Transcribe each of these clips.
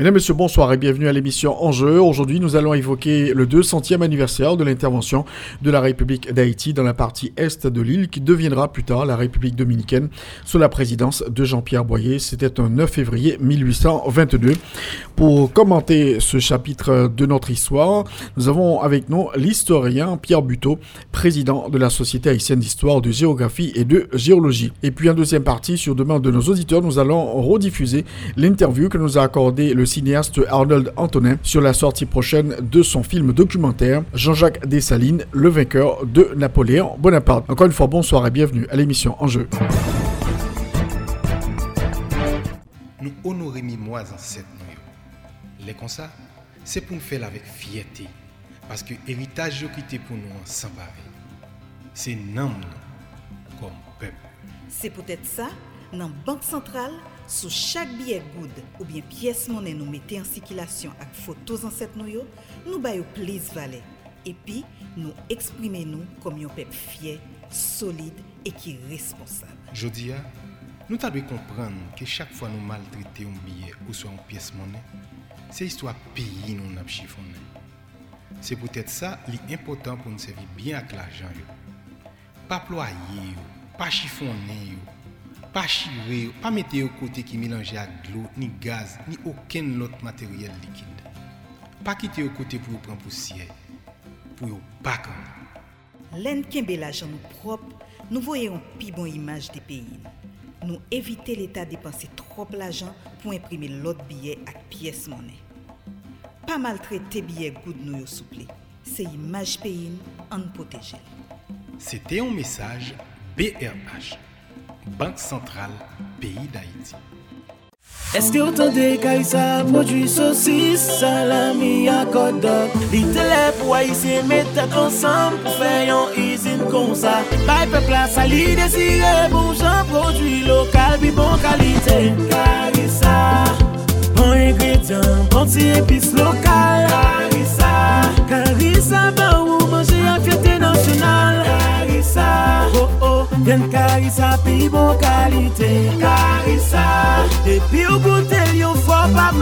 Mesdames, Messieurs, bonsoir et bienvenue à l'émission Enjeu. Aujourd'hui, nous allons évoquer le 200e anniversaire de l'intervention de la République d'Haïti dans la partie est de l'île qui deviendra plus tard la République dominicaine sous la présidence de Jean-Pierre Boyer. C'était un 9 février 1822. Pour commenter ce chapitre de notre histoire, nous avons avec nous l'historien Pierre Buteau, président de la Société haïtienne d'histoire, de géographie et de géologie. Et puis en deuxième partie, sur demande de nos auditeurs, nous allons rediffuser l'interview que nous a accordé le cinéaste Arnold Antonin sur la sortie prochaine de son film documentaire Jean-Jacques Dessalines, le vainqueur de Napoléon Bonaparte. Encore une fois, bonsoir et bienvenue à l'émission Enjeu. Nous honorons mes ancêtres. Les comme ça, c'est pour nous faire avec fierté. Parce que l'héritage qui était pour nous sans. C'est nous comme peuple. C'est peut-être ça, dans la Banque centrale, sous chaque billet good ou bien pièce monnaie nous mettons en circulation avec photos ancêtres nous, nous baillons plus valeur. Et puis, nous exprimons nous comme un peuple fier, solide et qui est responsable. Je dis, nous devons comprendre que chaque fois nous maltraitons un billet ou soit une pièce monnaie, c'est histoire pays nous avons chiffonné. C'est peut-être ça l'important pour nous servir bien avec l'argent. Pas ployer, pas chiffonner, pas chirer, pas mettre au côté qui mélange avec l'eau, ni gaz, ni aucun autre matériel liquide. Pas quitter au côté pour prendre poussière, pour pas L'en kembe l'argent nous propre, nous voyons une plus bonne image des pays. Nous éviter l'État dépenser trop l'argent pour imprimer l'autre billet avec pièce monnaie. Pas maltraiter billet good nous souple. C'est image pays en protéger. C'était un message BRH, Bank Sentral, peyi d'Haïti. Eske ou tande kay sa prodwi sosis, salami akot dok Li tele pou a yise metet ansam pou fe yon izin kon sa Bay pepla sa li desire bon jan prodwi lokal bi bon kalite Kari sa, bon ingredyan, bon ti epis lokal Kari sa, kari sa ba ou manje a fiyate nasyonal Karissa Oh oh, bien Karissa pi bon qualité. Karissa Depuis au goûter, yon faut pas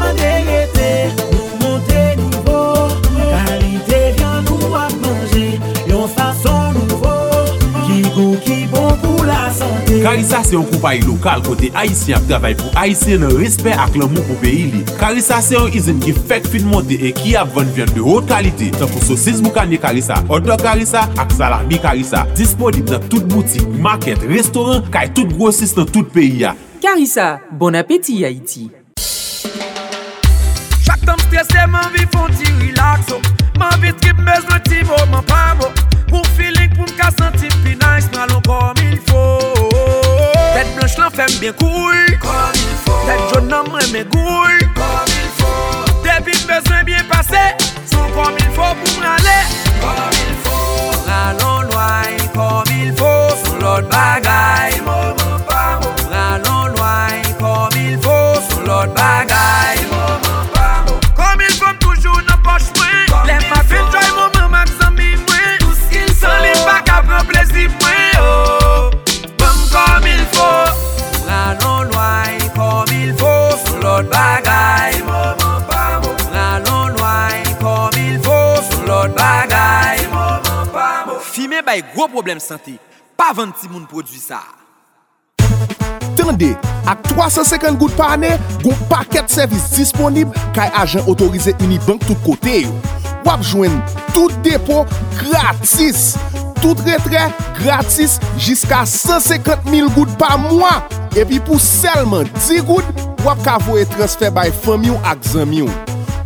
Karisa se yon koupay lokal kote Haitien ap travay pou Haitien nan respect ak lan moun pou peyi li. Karisa se yon izin ki fek fin monte e ki ap van vyan de hot kalite. Tan pou sosis moukanye Karisa, odor Karisa ak salami Karisa. Disponib nan tout boutik, market, restoran, kay tout grosis nan tout peyi ya. Karisa, bon apeti Haiti. Chak tam stresè man vi fon ti relaxo Man vi trip mez nan ti mo man pamo Pou feeling pou mka santi pi nice Mwa lon kom il fo Tèt blanche lan fèm bien koul Kom il fò Tèt joun nan mwen mè goul Kom il fò Depi m'bezwen bien pase Son kom il fò pou m'ralè Kom il fò Ralon lway Kom il fò Sou lot bagay Mou mou pa mou problem sante, pa vant ti moun prodwi sa. Tende, ak 350 gout pa ane, goun paket servis disponib kay ajen otorize Unibank tout kote yo. Wap jwen tout depo gratis, tout retre gratis, jiska 150 mil gout pa mwa. Epi pou selman 10 gout, wap ka voye transfer bay fami yo ak zami yo.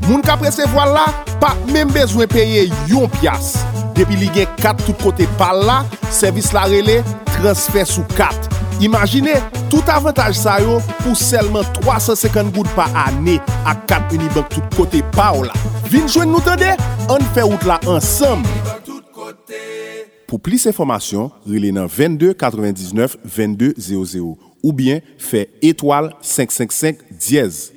Moun ka presevo la, pa men bezwen peye yon pias. Depi li gen kat tout kote pal la, servis la rele, transfer sou kat. Imagine, tout avantage sa yo pou selman 350 gout pa ane ak kat Unibank tout kote pa ou la. Vin jwen nou tende, an fe out la ansam. Pou plis informasyon, rile nan 22 99 22 00 ou bien fe etoal 555 diez.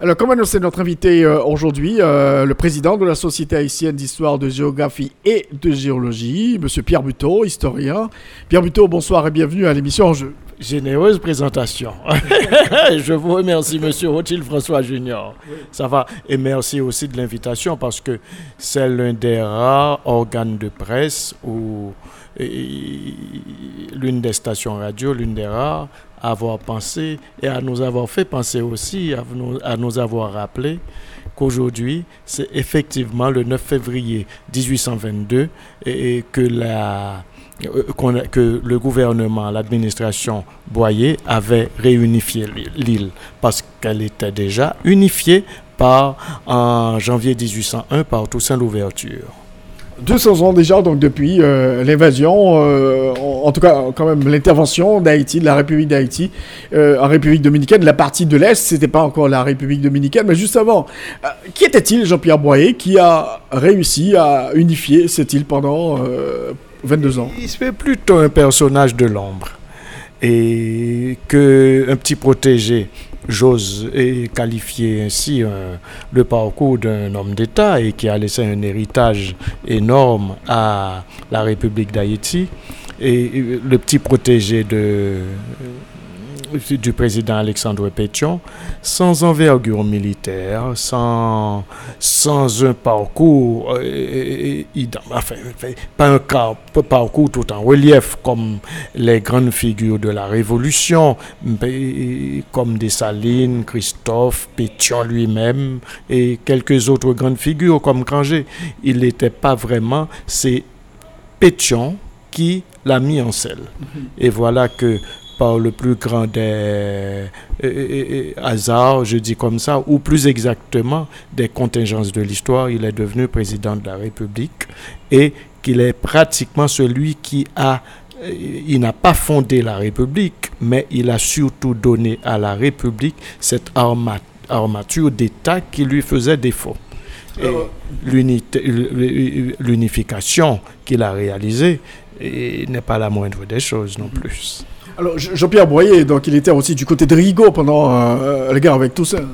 Alors, comme annoncé notre invité euh, aujourd'hui, euh, le président de la Société haïtienne d'histoire, de géographie et de géologie, Monsieur Pierre Buteau, historien. Pierre Buteau, bonsoir et bienvenue à l'émission. Généreuse présentation. Je vous remercie, Monsieur Rothschild François Junior. Ça va. Et merci aussi de l'invitation parce que c'est l'un des rares organes de presse ou l'une des stations radio, l'une des rares, avoir pensé et à nous avoir fait penser aussi, à nous, à nous avoir rappelé qu'aujourd'hui, c'est effectivement le 9 février 1822 et, et que la euh, que le gouvernement, l'administration Boyer avait réunifié l'île parce qu'elle était déjà unifiée par en janvier 1801 par Toussaint Louverture. 200 ans déjà, donc depuis euh, l'invasion, euh, en, tout cas quand même l'intervention d'Haïti, de la République d'Haïti, euh, en République dominicaine. La partie de l'Est, c'était pas encore la République dominicaine, mais juste avant. Qui était-il, Jean-Pierre Boyer, qui a réussi à unifier cette île pendant euh, 22 ans? Il se fait plutôt un personnage de l'ombre et que un petit protégé, j'ose qualifier ainsi euh, le parcours d'un homme d'État et qui a laissé un héritage énorme à la République d'Haïti. Et euh, le petit protégé de, du président Alexandre Pétion, sans envergure militaire, sans, sans un parcours, euh, enfin, pas un parcours tout en relief comme les grandes figures de la Révolution, comme Dessalines, Christophe, Pétion lui-même et quelques autres grandes figures comme Granger. Il n'était pas vraiment, c'est Pétion qui l'a mis en selle. Et voilà que par le plus grand des euh, euh, euh, hasards, je dis comme ça, ou plus exactement des contingences de l'histoire, il est devenu président de la République et qu'il est pratiquement celui qui a, il n'a pas fondé la République, mais il a surtout donné à la République cette arma- armature d'État qui lui faisait défaut. L'unification qu'il a réalisée n'est pas la moindre des choses non plus. Alors, Je- Jean-Pierre Boyer, donc il était aussi du côté de Rigaud pendant euh, la guerre avec Toussaint.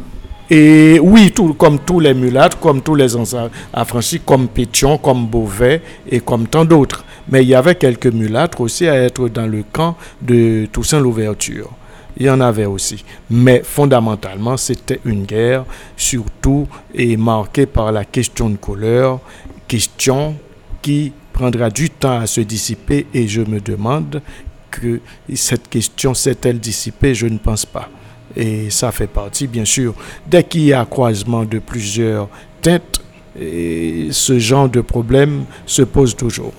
Et oui, comme tous les mulâtres, comme tous les anciens affranchis, comme Pétion, comme Beauvais et comme tant d'autres. Mais il y avait quelques mulâtres aussi à être dans le camp de Toussaint Louverture. Il y en avait aussi. Mais fondamentalement, c'était une guerre surtout et marquée par la question de couleur, question qui prendra du temps à se dissiper et je me demande que cette question s'est-elle dissipée Je ne pense pas. Et ça fait partie, bien sûr, dès qu'il y a croisement de plusieurs têtes, ce genre de problème se pose toujours.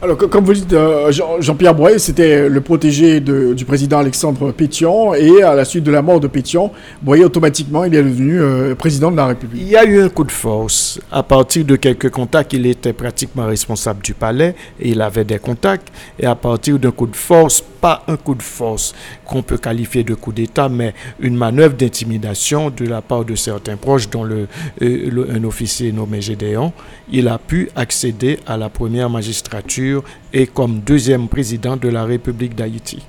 Alors, co- comme vous dites, euh, Jean- Jean-Pierre Boyer, c'était le protégé du président Alexandre Pétion, et à la suite de la mort de Pétion, Boyer, automatiquement, il est devenu euh, président de la République. Il y a eu un coup de force. À partir de quelques contacts, il était pratiquement responsable du palais et il avait des contacts. Et à partir d'un coup de force, pas un coup de force qu'on peut qualifier de coup d'État, mais une manœuvre d'intimidation de la part de certains proches, dont euh, un officier nommé Gédéon, il a pu accéder à la première magistrature et comme deuxième président de la République d'Haïti.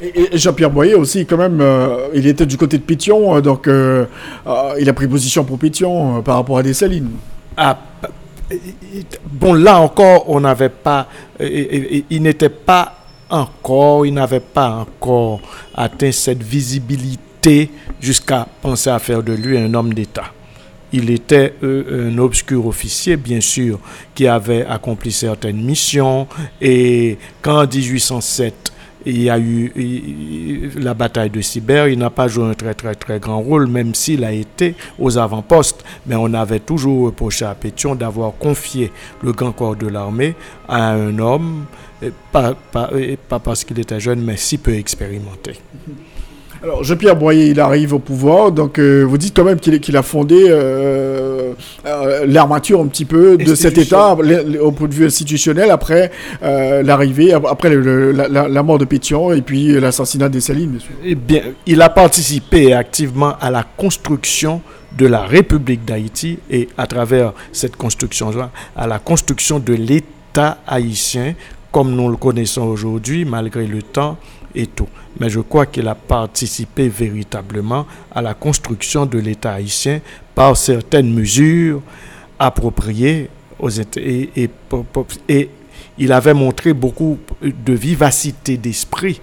Et, Jean-Pierre Boyer aussi, quand même, euh, il était du côté de Pétion, euh, donc euh, euh, il a pris position pour Pétion par rapport à Dessalines. Ah, bon, là encore, on n'avait pas, il n'était pas encore, il n'avait pas encore atteint cette visibilité jusqu'à penser à faire de lui un homme d'État. Il était euh, un obscur officier, bien sûr, qui avait accompli certaines missions. Et quand en 1807, il y a eu la bataille de Sibère, il n'a pas joué un très très très grand rôle, même s'il a été aux avant-postes. Mais on avait toujours reproché à Pétion d'avoir confié le grand corps de l'armée à un homme, pas parce qu'il était jeune, mais si peu expérimenté. Alors, Jean-Pierre Boyer, il arrive au pouvoir, donc euh, vous dites quand même qu'il a fondé euh, euh, l'armature un petit peu de cet État au point de vue institutionnel après l'arrivée, après la, mort de Pétion et puis l'assassinat des Salines. Eh bien, il a participé activement à la construction de la République d'Haïti et à travers cette construction-là, à la construction de l'État haïtien comme nous le connaissons aujourd'hui, malgré le temps mais je crois qu'il a participé véritablement à la construction de l'État haïtien par certaines mesures appropriées aux et il avait montré beaucoup de vivacité d'esprit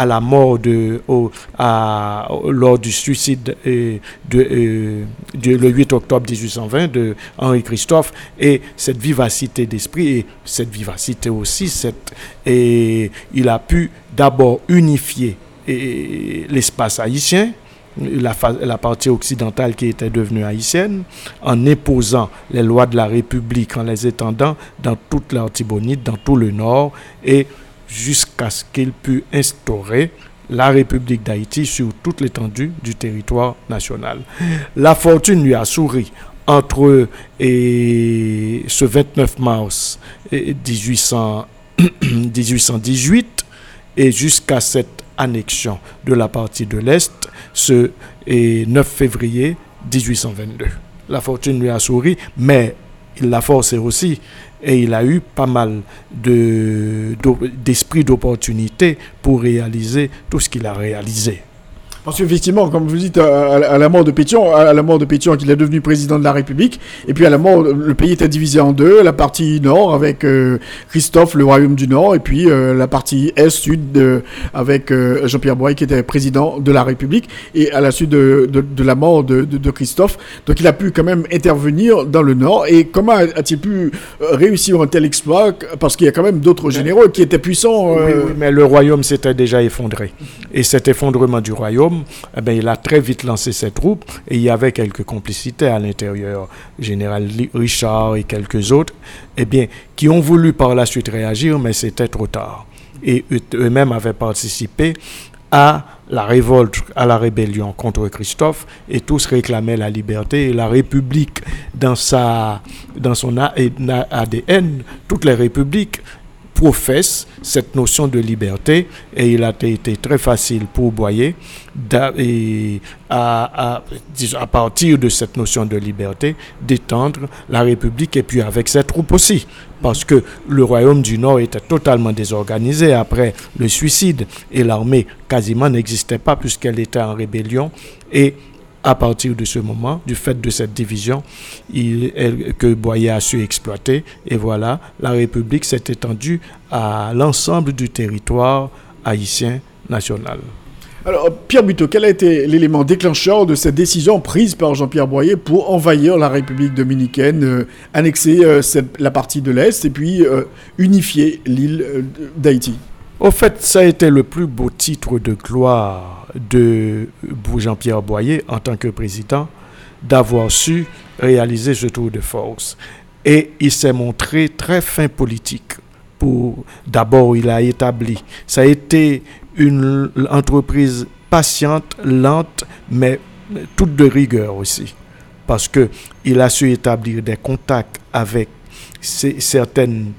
à la mort de, à, lors du suicide euh, de, le 8 octobre 1820 de Henri Christophe et cette vivacité d'esprit et cette vivacité aussi, et il a pu d'abord unifier l'espace haïtien, la, la, partie occidentale qui était devenue haïtienne, en imposant les lois de la République, en les étendant dans toute l'Artibonite, dans tout le nord, et jusqu'à ce qu'il pût instaurer la République d'Haïti sur toute l'étendue du territoire national. La fortune lui a souri entre ce 29 mars 1818 et jusqu'à cette annexion de la partie de l'Est ce 9 février 1822. La fortune lui a souri, mais il l'a forcé aussi et il a eu pas mal d'esprit d'opportunité pour réaliser tout ce qu'il a réalisé. Parce qu'effectivement, comme vous dites, à, la mort de Pétion, à la mort de Pétion, qu'il est devenu président de la République, et puis à la mort, le pays était divisé en deux, la partie nord avec euh, Christophe, le royaume du Nord, et puis euh, la partie est-sud avec euh, Jean-Pierre Boyer, qui était président de la République, et à la suite de, de, la mort de, de, Christophe. Donc il a pu quand même intervenir dans le Nord, et comment a-t-il pu réussir un tel exploit? Parce qu'il y a quand même d'autres généraux qui étaient puissants. Oui, oui, mais le royaume s'était déjà effondré. Et cet effondrement du royaume, eh ben, il a très vite lancé ses troupes et il y avait quelques complicités à l'intérieur. Général Richard et quelques autres, eh bien, qui ont voulu par la suite réagir, mais c'était trop tard. Et eux-mêmes avaient participé à la révolte, à la rébellion contre Christophe, et tous réclamaient la liberté et la République dans, sa, dans son ADN, toutes les républiques professe cette notion de liberté et il a été très facile pour Boyer à, partir de cette notion de liberté d'étendre la République et puis avec ses troupes aussi. Parce que le royaume du Nord était totalement désorganisé après le suicide et l'armée quasiment n'existait pas puisqu'elle était en rébellion et à partir de ce moment, du fait de cette division il, que Boyer a su exploiter. Et voilà, la République s'est étendue à l'ensemble du territoire haïtien national. Alors, Pierre Buteau, quel a été l'élément déclencheur de cette décision prise par Jean-Pierre Boyer pour envahir la République dominicaine, euh, annexer euh, la partie de l'Est et puis euh, unifier l'île d'Haïti? Au fait, ça a été le plus beau titre de gloire de Jean-Pierre Boyer en tant que président d'avoir su réaliser ce tour de force. Et il s'est montré très fin politique. Pour d'abord, il a établi. Ça a été une entreprise patiente, lente, mais toute de rigueur aussi, parce que il a su établir des contacts avec certaines,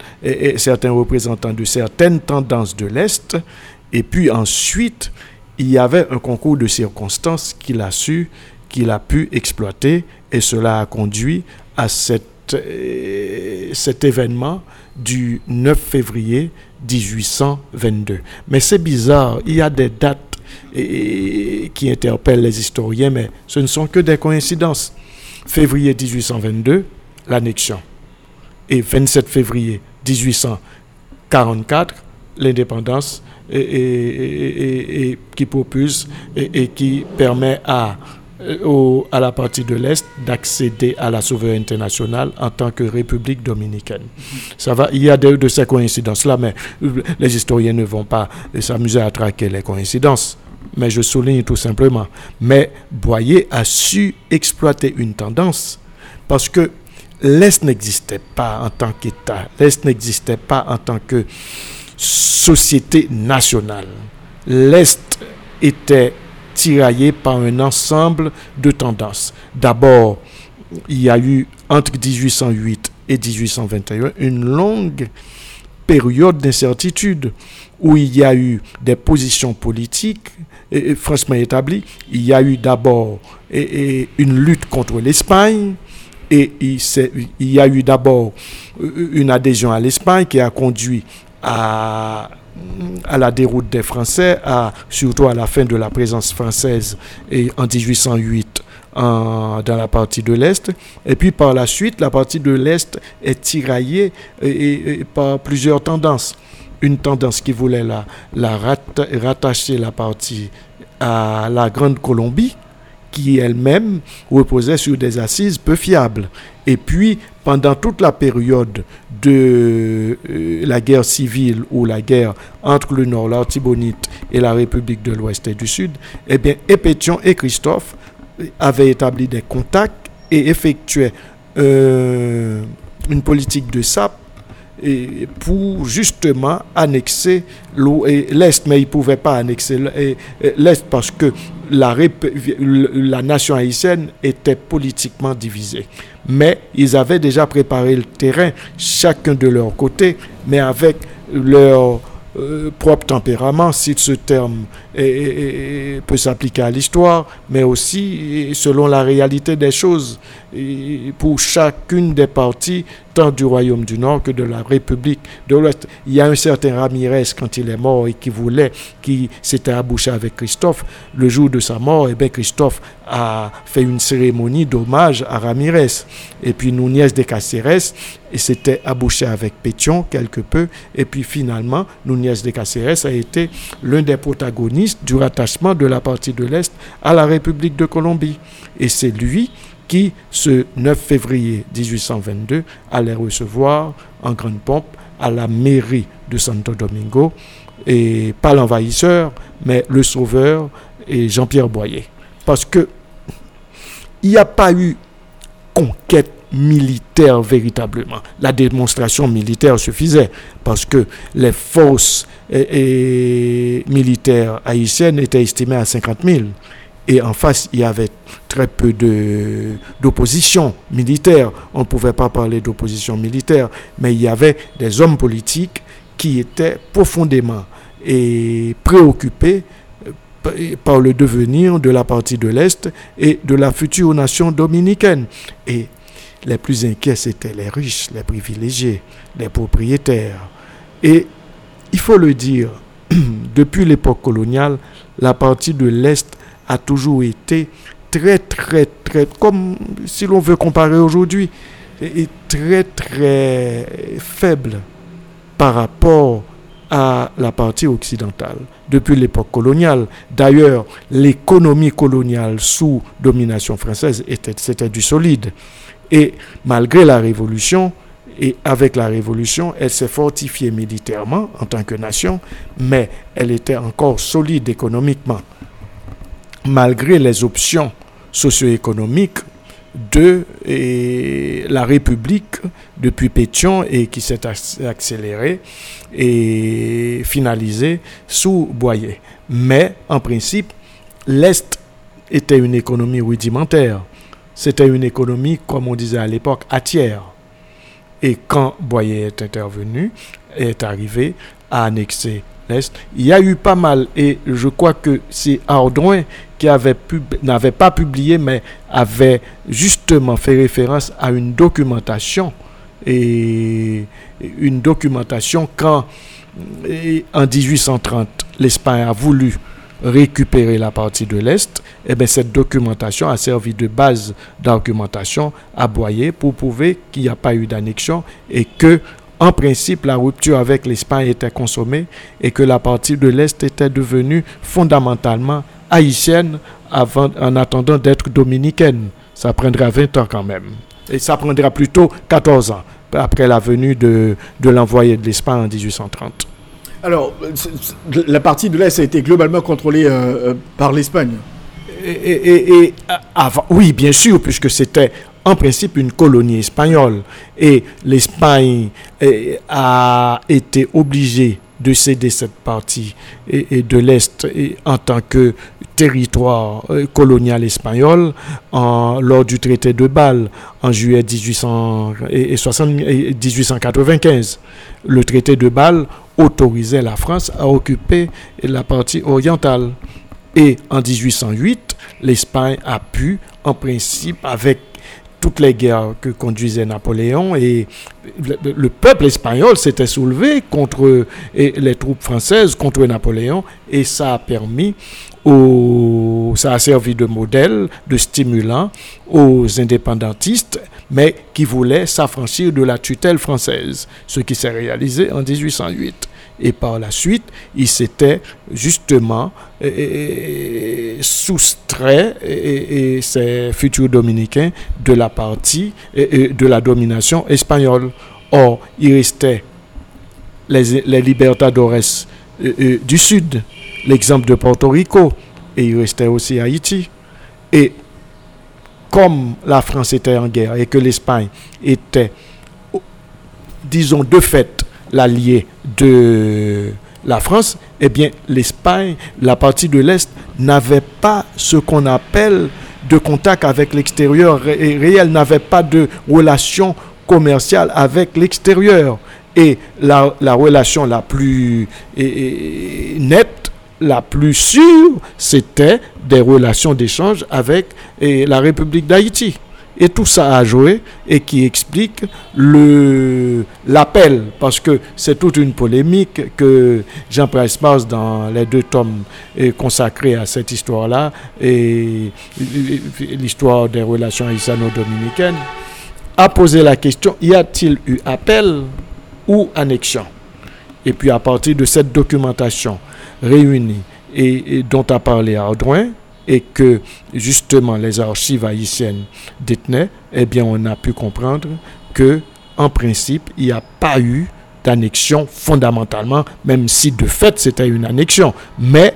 certains représentants de certaines tendances de l'Est, et puis ensuite, il y avait un concours de circonstances qu'il a su, qu'il a pu exploiter, et cela a conduit à euh, cet événement du 9 février 1822. Mais c'est bizarre, il y a des dates qui interpellent les historiens, mais ce ne sont que des coïncidences. Février 1822, l'annexion. Et 27 février 1844, l'indépendance et, qui propulse et, qui permet à, au, à la partie de l'Est d'accéder à la souveraineté nationale en tant que République dominicaine. Ça va, il y a de, de ces coïncidences-là, mais les historiens ne vont pas s'amuser à traquer les coïncidences. Mais je souligne tout simplement. Mais Boyer a su exploiter une tendance parce que l'Est n'existait pas en tant qu'État. L'Est n'existait pas en tant que société nationale. L'Est était tiraillée par un ensemble de tendances. D'abord, il y a eu entre 1808 et 1821 une longue période d'incertitude où il y a eu des positions politiques et, franchement établies. Il y a eu d'abord une lutte contre l'Espagne et il, il, y a eu d'abord une adhésion à l'Espagne qui a conduit à la déroute des Français, surtout à la fin de la présence française et en 1808 dans la partie de l'Est. Et puis par la suite, la partie de l'Est est tiraillée par plusieurs tendances. Une tendance qui voulait la, la rattacher la partie à la Grande Colombie, qui elle-même reposait sur des assises peu fiables. Et puis, pendant toute la période de euh, la guerre civile ou la guerre entre le Nord, l'Artibonite et la République de l'Ouest et du Sud, eh bien, Épétion et Christophe avaient établi des contacts et effectuaient euh, une politique de SAP et pour justement annexer l'Est, mais ils ne pouvaient pas annexer l'Est parce que la, nation haïtienne était politiquement divisée. Mais ils avaient déjà préparé le terrain, chacun de leur côté, mais avec leur euh, propre tempérament, si ce terme peut s'appliquer à l'histoire, mais aussi selon la réalité des choses pour chacune des parties, tant du Royaume du Nord que de la République de l'Ouest. Il y a un certain Ramirez, quand il est mort et qui voulait, qui s'était abouché avec Christophe, le jour de sa mort, eh bien Christophe a fait une cérémonie d'hommage à Ramirez. Et puis Nunez de Caceres et s'était abouché avec Pétion quelque peu. Et puis finalement, Nunez de Caceres a été l'un des protagonistes du rattachement de la partie de l'Est à la République de Colombie. Et c'est lui qui, ce 9 février 1822, allait recevoir en grande pompe à la mairie de Santo Domingo, et pas l'envahisseur, mais le sauveur et Jean-Pierre Boyer. Parce que il n'y a pas eu conquête militaire véritablement. La démonstration militaire suffisait parce que les forces militaires haïtiennes étaient estimées à 50 000. Et en face, il y avait très peu d'opposition militaire. On ne pouvait pas parler d'opposition militaire, mais il y avait des hommes politiques qui étaient profondément et préoccupés euh, par le devenir de la partie de l'Est et de la future nation dominicaine. Et les plus inquiets, c'étaient les riches, les privilégiés, les propriétaires. Et il faut le dire, depuis l'époque coloniale, la partie de l'Est a toujours été très, très, très, comme si l'on veut comparer aujourd'hui, très, très faible par rapport à la partie occidentale depuis l'époque coloniale. D'ailleurs, l'économie coloniale sous domination française était, c'était du solide. Et malgré la révolution, et avec la révolution, elle s'est fortifiée militairement en tant que nation, mais elle était encore solide économiquement malgré les options socio-économiques de la République depuis Pétion et qui s'est accélérée et finalisée sous Boyer. Mais en principe, l'Est était une économie rudimentaire. C'était une économie, comme on disait à l'époque, à tiers. Et quand Boyer est intervenu, est arrivé à annexer l'Est, il y a eu pas mal, et je crois que c'est Ardouin qui avait n'avait pas publié, mais avait justement fait référence à une documentation. Et une documentation quand en 1830 l'Espagne a voulu récupérer la partie de l'Est, et eh bien cette documentation a servi de base d'argumentation à Boyer pour prouver qu'il n'y a pas eu d'annexion et que en principe, la rupture avec l'Espagne était consommée et que la partie de l'Est était devenue fondamentalement haïtienne avant, en attendant d'être dominicaine. Ça prendra 20 ans quand même. Et ça prendra plutôt 14 ans après la venue de, de l'envoyé de l'Espagne en 1830. Alors, la partie de l'Est a été globalement contrôlée euh, euh, par l'Espagne. Et, avant, oui, bien sûr, puisque c'était en principe une colonie espagnole. Et l'Espagne a été obligée de céder cette partie de l'Est en tant que territoire euh, colonial espagnol lors du traité de Bâle en juillet 1895. Le traité de Bâle autorisait la France à occuper la partie orientale. Et en 1808, l'Espagne a pu, en principe, avec toutes les guerres que conduisait Napoléon et le, peuple espagnol s'était soulevé contre les troupes françaises contre Napoléon et ça a permis aux, ça a servi de modèle, de stimulant aux indépendantistes, mais qui voulaient s'affranchir de la tutelle française, ce qui s'est réalisé en 1808. Et par la suite, il s'était justement soustrait, et, ces futurs dominicains, de la partie de la domination espagnole. Or, il restait les, les libertadores du Sud, l'exemple de Porto Rico, et il restait aussi Haïti. Et comme la France était en guerre et que l'Espagne était, disons, de fait, l'allié de la France, eh bien, l'Espagne, la partie de l'Est, n'avait pas ce qu'on appelle de contact avec l'extérieur réel, n'avait pas de relation commerciale avec l'extérieur. Et la, relation la plus nette, la plus sûre, c'était des relations d'échange avec la République d'Haïti. Et tout ça a joué et qui explique l'appel, parce que c'est toute une polémique que Jean Price passe dans les deux tomes consacrés à cette histoire-là, et l'histoire des relations haïtiano-dominicaines, a posé la question, y a-t-il eu appel ou annexion? Et puis à partir de cette documentation réunie et, dont a parlé Ardouin, et que justement les archives haïtiennes détenaient, eh bien on a pu comprendre que en principe, il n'y a pas eu d'annexion fondamentalement, même si de fait c'était une annexion. Mais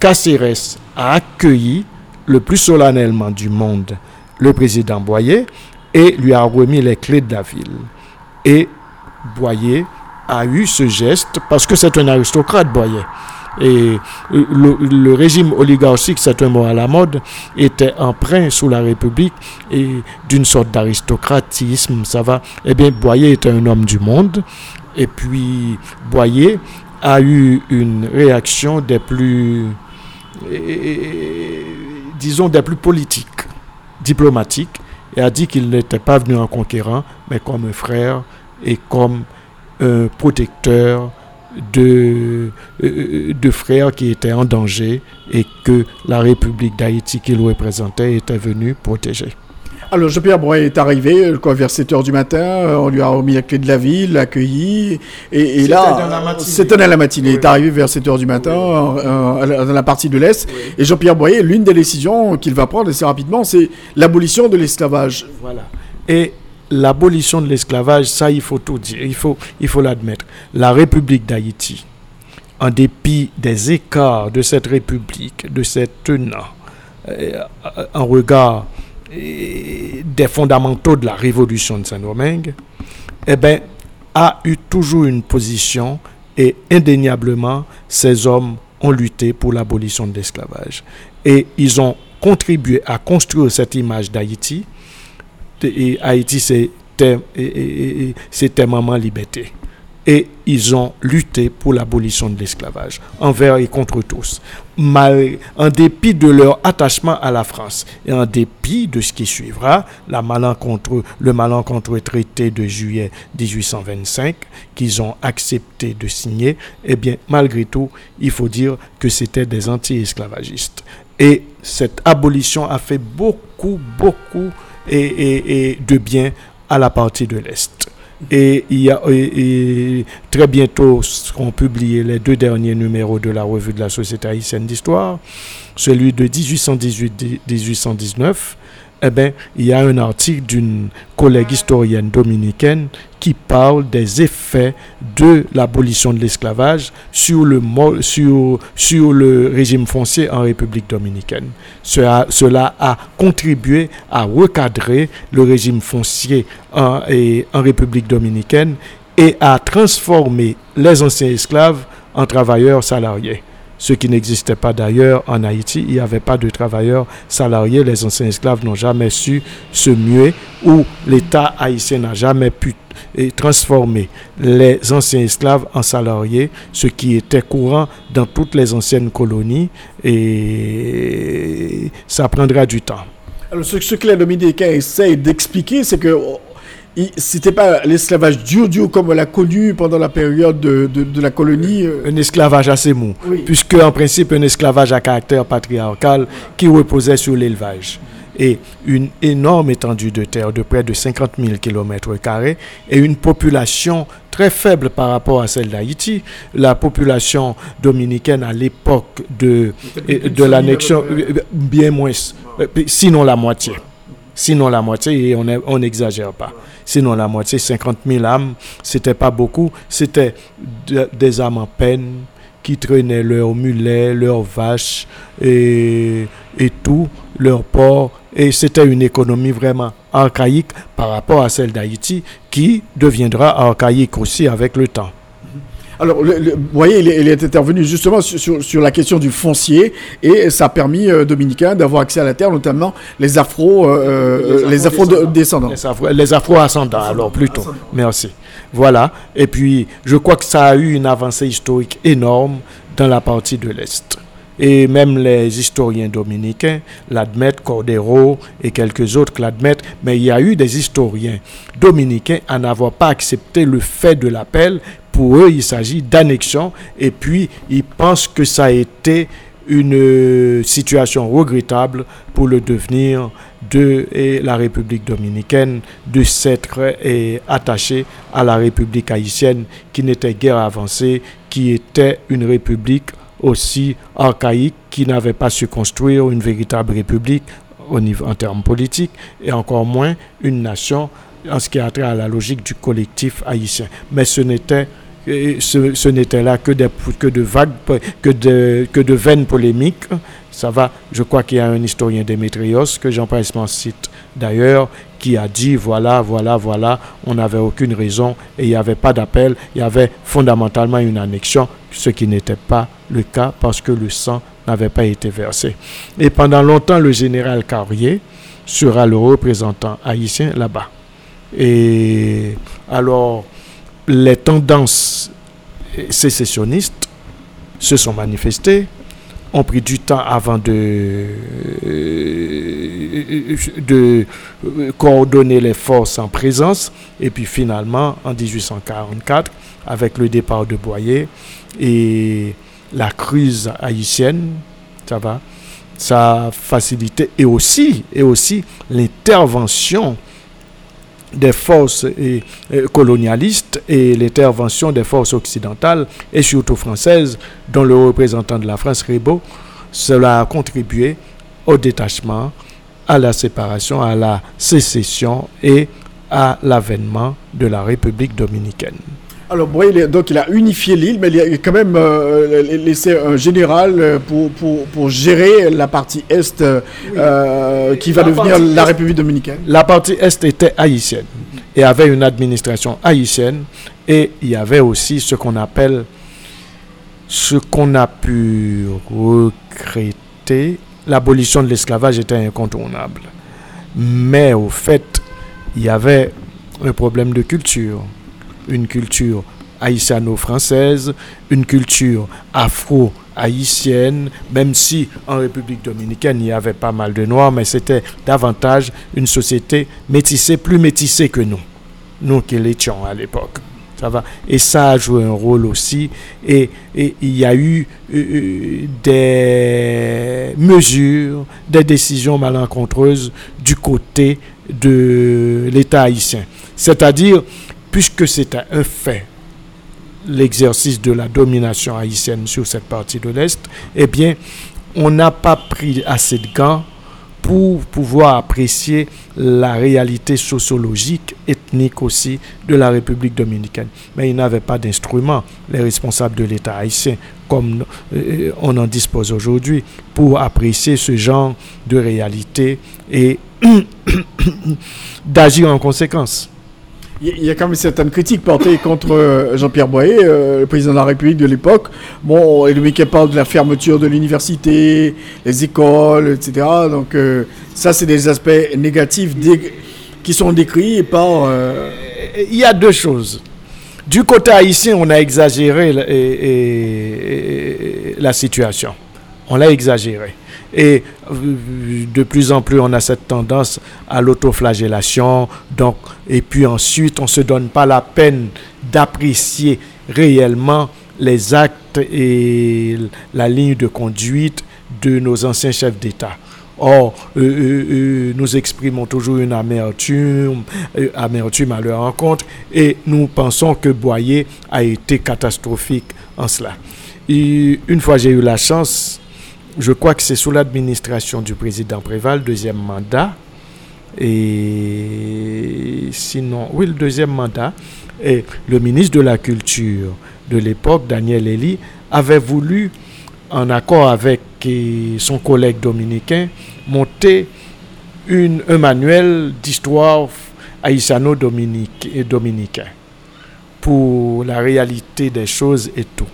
Caceres a accueilli le plus solennellement du monde le président Boyer et lui a remis les clés de la ville. Et Boyer a eu ce geste parce que c'est un aristocrate, Boyer. Et le, régime oligarchique, c'est un mot à la mode, était emprunt sous la République et d'une sorte d'aristocratisme, ça va. Eh bien, Boyer était un homme du monde. Et puis, Boyer a eu une réaction des plus, disons, des plus politiques, diplomatiques, et a dit qu'il n'était pas venu en conquérant, mais comme un frère et comme un protecteur de, euh, de frères qui étaient en danger et que la République d'Haïti qu'il représentait était venue protéger. Alors, Jean-Pierre Boy est arrivé quoi, vers 7 h du matin, euh, on lui a remis la clé de la ville, l'a accueilli, et, là, c'était dans la matinée, il est arrivé vers 7 h du matin, dans la partie de l'Est, et Jean-Pierre Boyer, l'une des décisions qu'il va prendre assez rapidement, c'est l'abolition de l'esclavage. Voilà. Et l'abolition de l'esclavage, ça, il faut tout dire, il faut il faut l'admettre. La République d'Haïti, en dépit des écarts de cette République, de cette tenant, euh, en regard euh, des fondamentaux de la révolution de Saint-Domingue, eh ben, a eu toujours une position et indéniablement, ces hommes ont lutté pour l'abolition de l'esclavage. Et ils ont contribué à construire cette image d'Haïti et Haïti, c'était maman liberté. Et ils ont lutté pour l'abolition de l'esclavage, envers et contre tous. Mal, en dépit de leur attachement à la France et en dépit de ce qui suivra, la malencontre, le malencontreux traité de juillet 1825 qu'ils ont accepté de signer, eh bien, malgré tout, il faut dire que c'était des anti-esclavagistes. Et cette abolition a fait beaucoup, beaucoup et, de bien à la partie de l'Est. Et il y a très bientôt seront publiés les deux derniers numéros de la revue de la Société haïtienne d'histoire, celui de 1818-1819 eh bien, il y a un article d'une collègue historienne dominicaine qui parle des effets de l'abolition de l'esclavage sur le, sur, le régime foncier en République dominicaine. Cela, a contribué à recadrer le régime foncier en, République dominicaine et a transformé les anciens esclaves en travailleurs salariés ce qui n'existait pas d'ailleurs en Haïti. Il n'y avait pas de travailleurs salariés. Les anciens esclaves n'ont jamais su se muer ou l'État haïtien n'a jamais pu transformer les anciens esclaves en salariés, ce qui était courant dans toutes les anciennes colonies et ça prendra du temps. Alors, ce, ce que les Dominicains essayent d'expliquer, c'est que c'était pas l'esclavage dur, dur comme on l'a connu pendant la période de, de, la colonie. Euh. Un esclavage assez mou, puisque en principe un esclavage à caractère patriarcal qui reposait sur l'élevage. Et une énorme étendue de terre de près de 50 000 km et une population très faible par rapport à celle d'Haïti. La population dominicaine à l'époque de, de l'annexion, euh, bien moins, euh, sinon la moitié. Sinon la moitié, et on n'exagère pas sinon la moitié, 50 000 âmes, c'était pas beaucoup, c'était des âmes en peine qui traînaient leurs mulets, leurs vaches et, et tout, leurs porcs. Et c'était une économie vraiment archaïque par rapport à celle d'Haïti qui deviendra archaïque aussi avec le temps. Alors, vous voyez, il est, intervenu justement sur, la question du foncier et ça a permis aux Dominicains d'avoir accès à la terre, notamment les afro, euh, les afro, descendants. Les afro-ascendants, alors plutôt. Merci. Voilà. Et puis, je crois que ça a eu une avancée historique énorme dans la partie de l'Est et même les historiens dominicains l'admettent, Cordero et quelques autres l'admettent, mais il y a eu des historiens dominicains à n'avoir pas accepté le fait de l'appel pour eux, il s'agit d'annexion et puis ils pensent que ça a été une euh, situation regrettable pour le devenir de la République dominicaine de s'être euh, attaché à la République haïtienne qui n'était guère avancée, qui était une république aussi archaïque, qui n'avait pas su construire une véritable république en termes politiques, et encore moins une nation en ce qui a trait à la logique du collectif haïtien. Mais ce n'était ce, n'était là que, de vagues, que de, vaines polémiques. Ça va, je crois qu'il y a un historien Démétrios, que Jean-Pierre cite d'ailleurs, qui a dit voilà, voilà, voilà, on n'avait aucune raison et il n'y avait pas d'appel, il y avait fondamentalement une annexion, ce qui n'était pas le cas parce que le sang n'avait pas été versé. Et pendant longtemps, le général Carrier sera le représentant haïtien là-bas. Et alors, les tendances sécessionnistes se sont manifestées, ont pris du temps avant de, de coordonner les forces en présence, et puis finalement, en 1844, avec le départ de Boyer et la crise haïtienne, ça va, ça a facilité, et aussi, et aussi l'intervention des forces colonialistes et l'intervention des forces occidentales et surtout françaises, dont le représentant de la France, Ribot, cela a contribué au détachement, à la séparation, à la sécession et à l'avènement de la République dominicaine. Alors, bon, donc il a unifié l'île, mais il a quand même euh, laissé un général euh, pour, pour, pour, gérer la partie Est euh, qui va devenir la République dominicaine. La partie Est était haïtienne. Et avait une administration haïtienne. Et il y avait aussi ce qu'on appelle, ce qu'on a pu regretter, l'abolition de l'esclavage était incontournable. Mais au fait, il y avait un problème de culture une culture haïtiano-française, une culture afro-haïtienne, même si en République dominicaine il y avait pas mal de noirs, mais c'était davantage une société métissée, plus métissée que nous, nous qui l'étions à l'époque. Ça va. Et ça a joué un rôle aussi. Et, il y a eu euh, euh, des mesures, des décisions malencontreuses du côté de l'État haïtien. C'est-à-dire, puisque c'était un fait, l'exercice de la domination haïtienne sur cette partie de l'Est, eh bien, on n'a pas pris assez de gants pour pouvoir apprécier la réalité sociologique, ethnique aussi de la République dominicaine. Mais il n'avait pas d'instrument, les responsables de l'État haïtien, comme euh, on en dispose aujourd'hui, pour apprécier ce genre de réalité et d'agir en conséquence. Il y a quand même certaines critiques portées contre euh, Jean-Pierre Boyer, euh, le président de la République de l'époque. Bon, et le mec parle de la fermeture de l'université, les écoles, etc. Donc euh, ça, c'est des aspects négatifs qui sont décrits par... Il y a deux choses. Du côté haïtien, on a exagéré la situation. On l'a exagéré. Et euh, de plus en plus, on a cette tendance à l'autoflagellation. Donc, et puis ensuite, on ne se donne pas la peine d'apprécier réellement les actes et la ligne de conduite de nos anciens chefs d'État. Or, euh, euh, nous exprimons toujours une amertume, amertume à leur rencontre et nous pensons que Boyer a été catastrophique en cela. Une fois j'ai eu la chance je crois que c'est sous l'administration du président Préval, deuxième mandat. Et sinon, oui, le deuxième mandat. Et le ministre de la Culture de l'époque, Daniel Elie, avait voulu, en accord avec son collègue dominicain, monter une, un manuel d'histoire haïtiano-dominicain pour la réalité des choses et tout.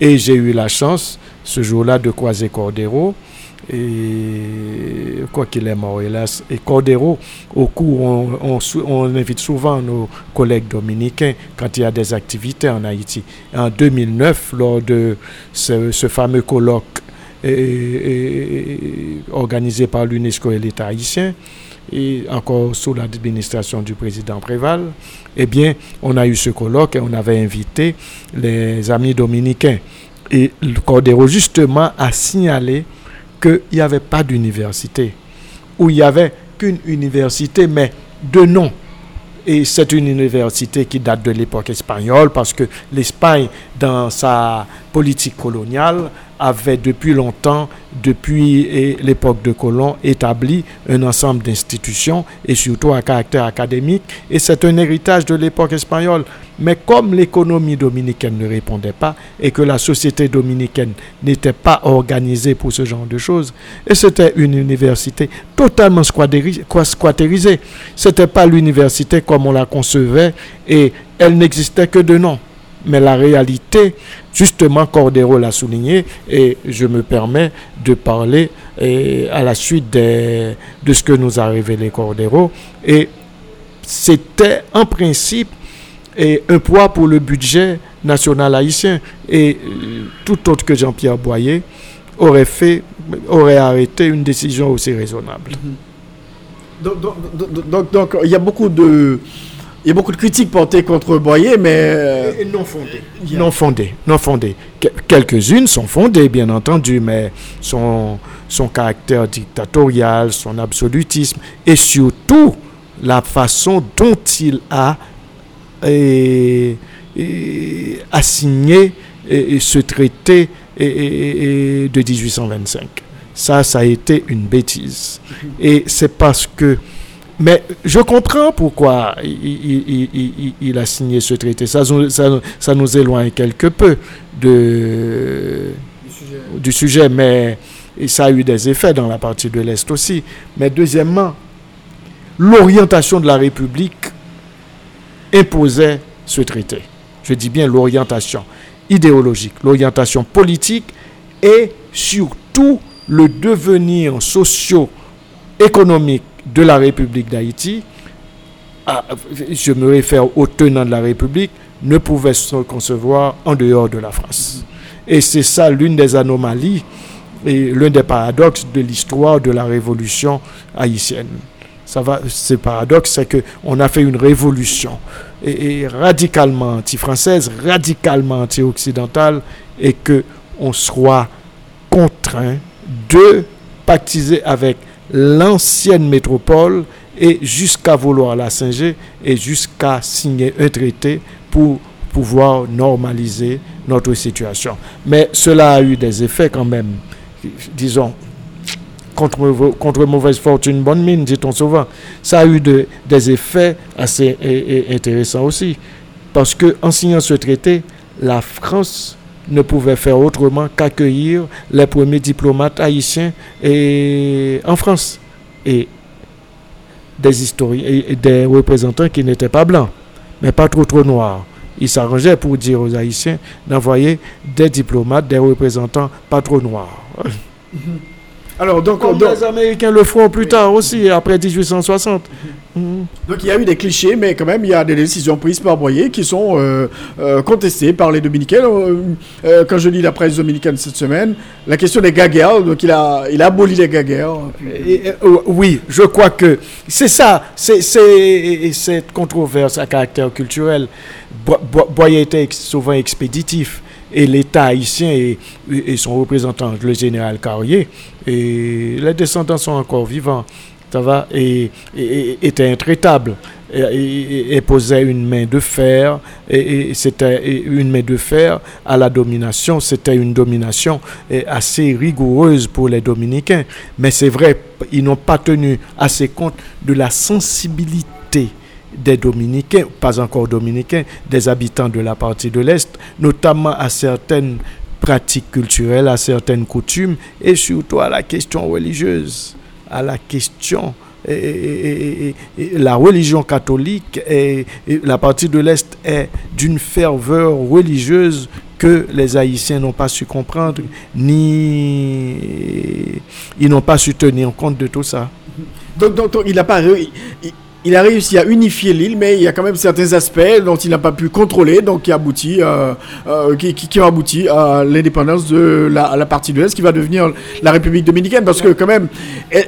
Et j'ai eu la chance ce jour-là de croiser Cordero. Et quoi qu'il est mort, hélas. Et Cordero, au cours, on, on, invite souvent nos collègues dominicains quand il y a des activités en Haïti. En 2009, lors de ce, fameux colloque organisé par l'UNESCO et l'État haïtien, et encore sous l'administration du président Préval, eh bien, on a eu ce colloque et on avait invité les amis dominicains. Et le Cordero, justement, a signalé qu'il n'y avait pas d'université, ou il n'y avait qu'une université, mais de nom. Et c'est une université qui date de l'époque espagnole, parce que l'Espagne, dans sa politique coloniale, avait depuis longtemps, depuis l'époque de Colomb, établi un ensemble d'institutions et surtout à caractère académique. Et c'est un héritage de l'époque espagnole. Mais comme l'économie dominicaine ne répondait pas et que la société dominicaine n'était pas organisée pour ce genre de choses, et c'était une université totalement squattérisée. Ce n'était pas l'université comme on la concevait et elle n'existait que de nom. Mais la réalité, justement, Cordero l'a souligné, et je me permets de parler à la suite de ce que nous a révélé Cordero. Et c'était en principe un poids pour le budget national haïtien. Et euh, tout autre que Jean-Pierre Boyer aurait fait, aurait arrêté une décision aussi raisonnable. donc, donc il y a beaucoup de il y a beaucoup de critiques portées contre Boyer, mais... Euh, non fondées. Non fondées, non fondées. Quelques-unes sont fondées, bien entendu, mais son, son caractère dictatorial, son absolutisme, et surtout la façon dont il a assigné ce traité de 1825. Ça, ça a été une bêtise. Et c'est parce que mais je comprends pourquoi il, a signé ce traité. Ça, nous éloigne quelque peu de, du, sujet. mais ça a eu des effets dans la partie de l'Est aussi. Mais deuxièmement, l'orientation de la République imposait ce traité. Je dis bien l'orientation idéologique, l'orientation politique et surtout le devenir socio-économique de la République d'Haïti, ah, je me réfère aux tenants de la République, ne pouvait se concevoir en dehors de la France. Et c'est ça l'une des anomalies et l'un des paradoxes de l'histoire de la révolution haïtienne. Ça va, ce paradoxe, c'est qu'on a fait une révolution et, radicalement anti-française, radicalement anti-occidentale, et qu'on soit contraint de pactiser avec l'ancienne métropole et jusqu'à vouloir la singer et jusqu'à signer un traité pour pouvoir normaliser notre situation. Mais cela a eu des effets quand même, disons, contre, contre mauvaise fortune, bonne mine, dit-on souvent. Ça a eu des effets assez intéressants aussi. Parce qu'en signant ce traité, la France ne pouvait faire autrement qu'accueillir les premiers diplomates haïtiens et, en France. Et des historiens et des représentants qui n'étaient pas blancs. mais pas trop trop noir. Il s'arrangeait pour dire aux Haïtiens d'envoyer des diplomates, des représentants pas trop noirs. Alors, donc, Comme donc- les Américains le feront plus tard aussi, après 1860. Mhm. donc il y a eu des clichés, mais quand même, il y a des décisions prises par Boyer qui sont euh, euh, contestées par les dominicains. Euh, euh, quand je lis la presse dominicaine cette semaine, la question des gaguerres, donc il a, il a aboli les gaguerres. Et, euh, oui, je crois que c'est ça, c'est cette controverse à caractère culturel. Bo- Bo- Boyer était souvent expéditif et l'État haïtien et, et son représentant, le général Carrier, et les descendants sont encore vivants, ça va, et, et- et- étaient intraitables. Et, et- posaient une main de fer, et, c'était une main de fer à la domination. C'était une domination assez rigoureuse pour les Dominicains. Mais c'est vrai, ils n'ont pas tenu assez compte de la sensibilité des Dominicains, pas encore Dominicains, des habitants de la partie de l'Est, notamment à certaines pratiques culturelles, à certaines coutumes, et surtout à la question religieuse, à la question et, la religion catholique et, la partie de l'Est est d'une ferveur religieuse que les Haïtiens n'ont pas su comprendre, ni ils n'ont pas su tenir compte de tout ça. Donc, donc, il n'a pas il a réussi à unifier l'île, mais il y a quand même certains aspects dont il n'a pas pu contrôler, donc qui aboutit, euh, euh, qui, qui, qui ont abouti à l'indépendance de la, partie de l'Est, qui va devenir la République dominicaine, parce que quand même, eh,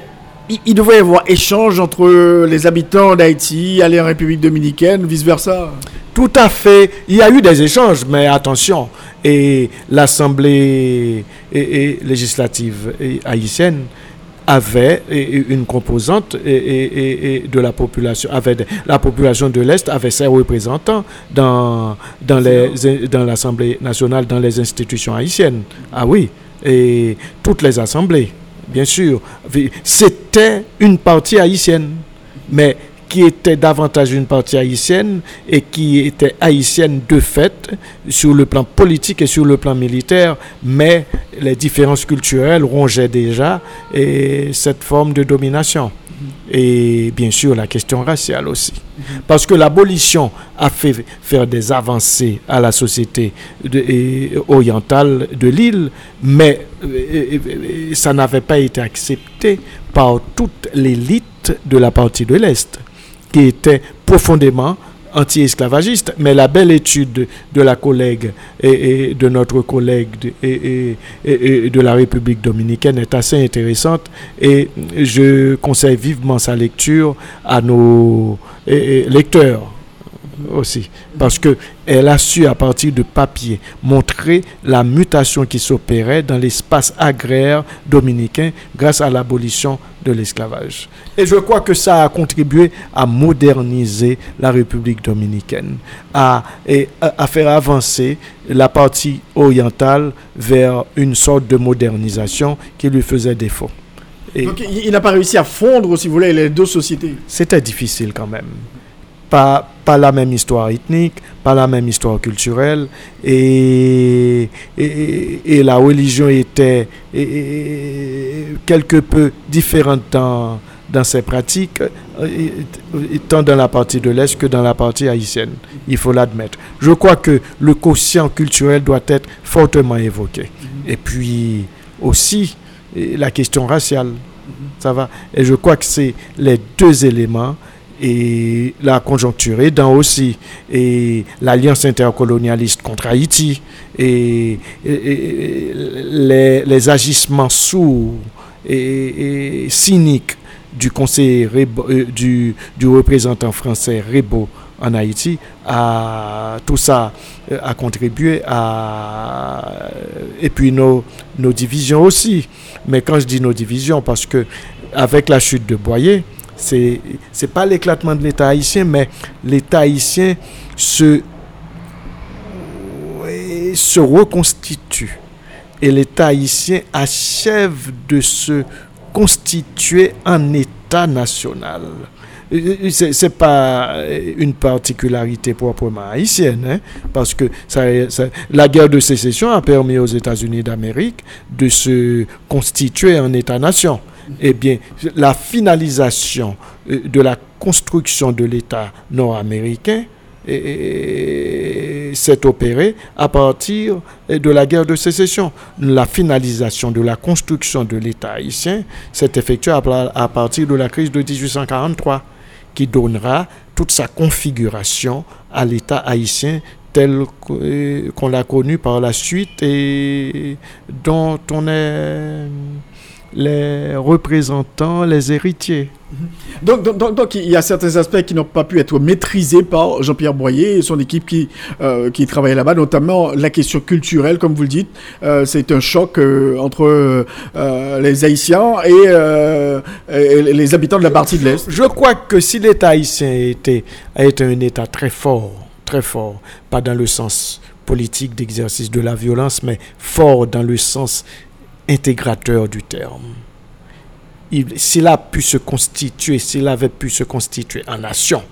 il, devrait y avoir échange entre les habitants d'Haïti, aller en République dominicaine, vice versa. Tout à fait. Il y a eu des échanges, mais attention. Et l'Assemblée et- législative haïtienne avait une composante et- et- et- et de la population, avait la population de l'Est avait ses représentants dans, dans les- dans l'Assemblée nationale, dans les institutions haïtiennes. Ah oui, et toutes les assemblées, bien sûr. C'était une partie haïtienne, mais qui était davantage une partie haïtienne et qui était haïtienne de fait sur le plan politique et sur le plan militaire, mais les différences culturelles rongeaient déjà et cette forme de domination. Et bien sûr la question raciale aussi. Parce que l'abolition a fait faire des avancées à la société orientale de l'île, mais euh, ça n'avait pas été accepté par toute l'élite de la partie de l'Est qui était profondément anti-esclavagiste. Mais la belle étude de la collègue et, de notre collègue de, la République dominicaine est assez intéressante et je conseille vivement sa lecture à nos lecteurs aussi parce que elle a su à partir de papier montrer la mutation qui s'opérait dans l'espace agraire dominicain grâce à l'abolition de l'esclavage. Et je crois que ça a contribué à moderniser la République dominicaine, à, et à, faire avancer la partie orientale vers une sorte de modernisation qui lui faisait défaut. Et Donc il n'a pas réussi à fondre, si vous voulez, les deux sociétés. c'était difficile quand même. Pas, pas la même histoire ethnique, pas la même histoire culturelle, et, et, et la religion était quelque peu différente dans, dans ses pratiques, euh, tant dans la partie de l'Est que dans la partie haïtienne. Il faut l'admettre. Je crois que le quotient culturel doit être fortement évoqué. Et puis aussi la question raciale. Ça va. Et je crois que c'est les deux éléments et la conjoncture aidant aussi. Et l'alliance intercolonialiste contre Haïti. Et, les, agissements sourds et, cyniques euh, du, du représentant français Rebo en Haïti a tout ça euh, a contribué à et puis nos, nos divisions aussi. Mais quand je dis nos divisions parce que avec la chute de Boyer c'est c'est pas l'éclatement de l'État haïtien mais l'État haïtien se se reconstitue et l'État haïtien achève de se constituer en État national. Euh, C'est c'est pas euh, une particularité proprement haïtienne, hein, parce que ça- la guerre de sécession a permis aux États-Unis d'Amérique de se constituer en État-nation. Eh bien, la finalisation euh, de la construction de l'État nord-américain s'est opéré à partir de la guerre de sécession. La finalisation de la construction de l'État haïtien s'est effectuée à, partir de la crise de 1843, qui donnera toute sa configuration à l'État haïtien tel euh, qu'on l'a connu par la suite et dont on est les représentants, les héritiers. Donc, donc, donc- donc, il y a certains aspects qui n'ont pas pu être maîtrisés par Jean-Pierre Boyer et son équipe qui, euh, qui travaille là-bas, notamment la question culturelle, comme vous le dites. Euh, c'est un choc euh, entre les Haïtiens et, et les habitants de la partie de l'Est. Je crois que si l'État haïtien était, a été un État très fort, très fort, pas dans le sens politique d'exercice de la violence, mais fort dans le sens intégrateur du terme. Il- S'il a pu se constituer, s'il avait pu se constituer en nation,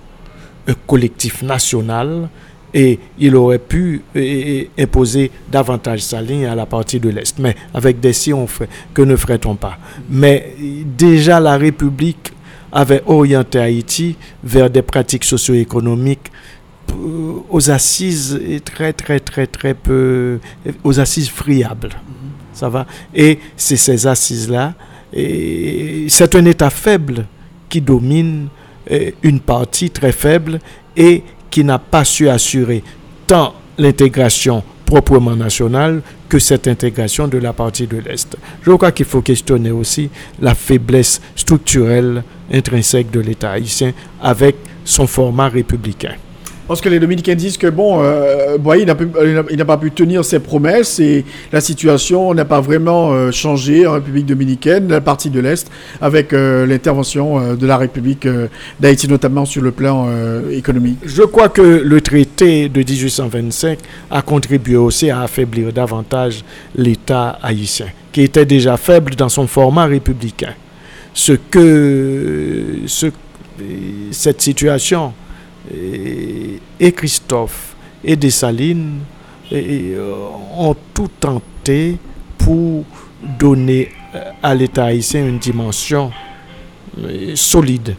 un collectif national, et il aurait pu imposer davantage sa ligne à la partie de l'Est. Mais avec des si on ferait, que ne ferait-on pas? Mais déjà la République avait orienté Haïti vers des pratiques socio-économiques euh, aux assises très très très très peu aux assises friables ça va et c'est ces assises là et c'est un état faible qui domine euh, une partie très faible et qui n'a pas su assurer tant l'intégration proprement nationale que cette intégration de la partie de l'Est. Je crois qu'il faut questionner aussi la faiblesse structurelle intrinsèque de l'État haïtien avec son format républicain. Parce que les Dominicains disent que, bon, euh, Boyer il n'a- pas pu tenir ses promesses et la situation n'a pas vraiment euh, changé en République dominicaine, la partie de l'Est, avec euh, l'intervention euh, de la République euh, d'Haïti, notamment sur le plan euh, économique. Je crois que le traité de 1825 a contribué aussi à affaiblir davantage l'État haïtien, qui était déjà faible dans son format républicain. Ce que ce- cette situation et, Christophe et Dessalines euh, ont tout tenté pour donner euh, à l'État haïtien une dimension euh, solide,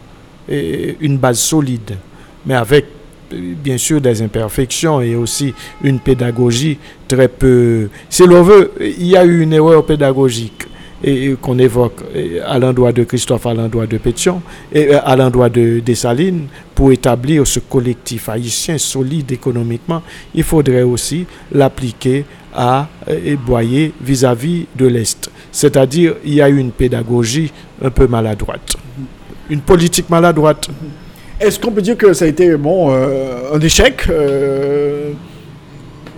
une base solide, mais avec bien sûr des imperfections et aussi une pédagogie très peu... Si l'on veut, il y a eu une erreur pédagogique et, et qu'on évoque à l'endroit de Christophe, à l'endroit de Pétion et euh, à l'endroit de Dessalines pour établir ce collectif haïtien solide économiquement. Il faudrait aussi l'appliquer à euh, Boyer vis-à-vis de l'Est. C'est-à-dire, il y a eu une pédagogie un peu maladroite, une politique maladroite. Est-ce qu'on peut dire que ça a été, bon, euh, un échec euh,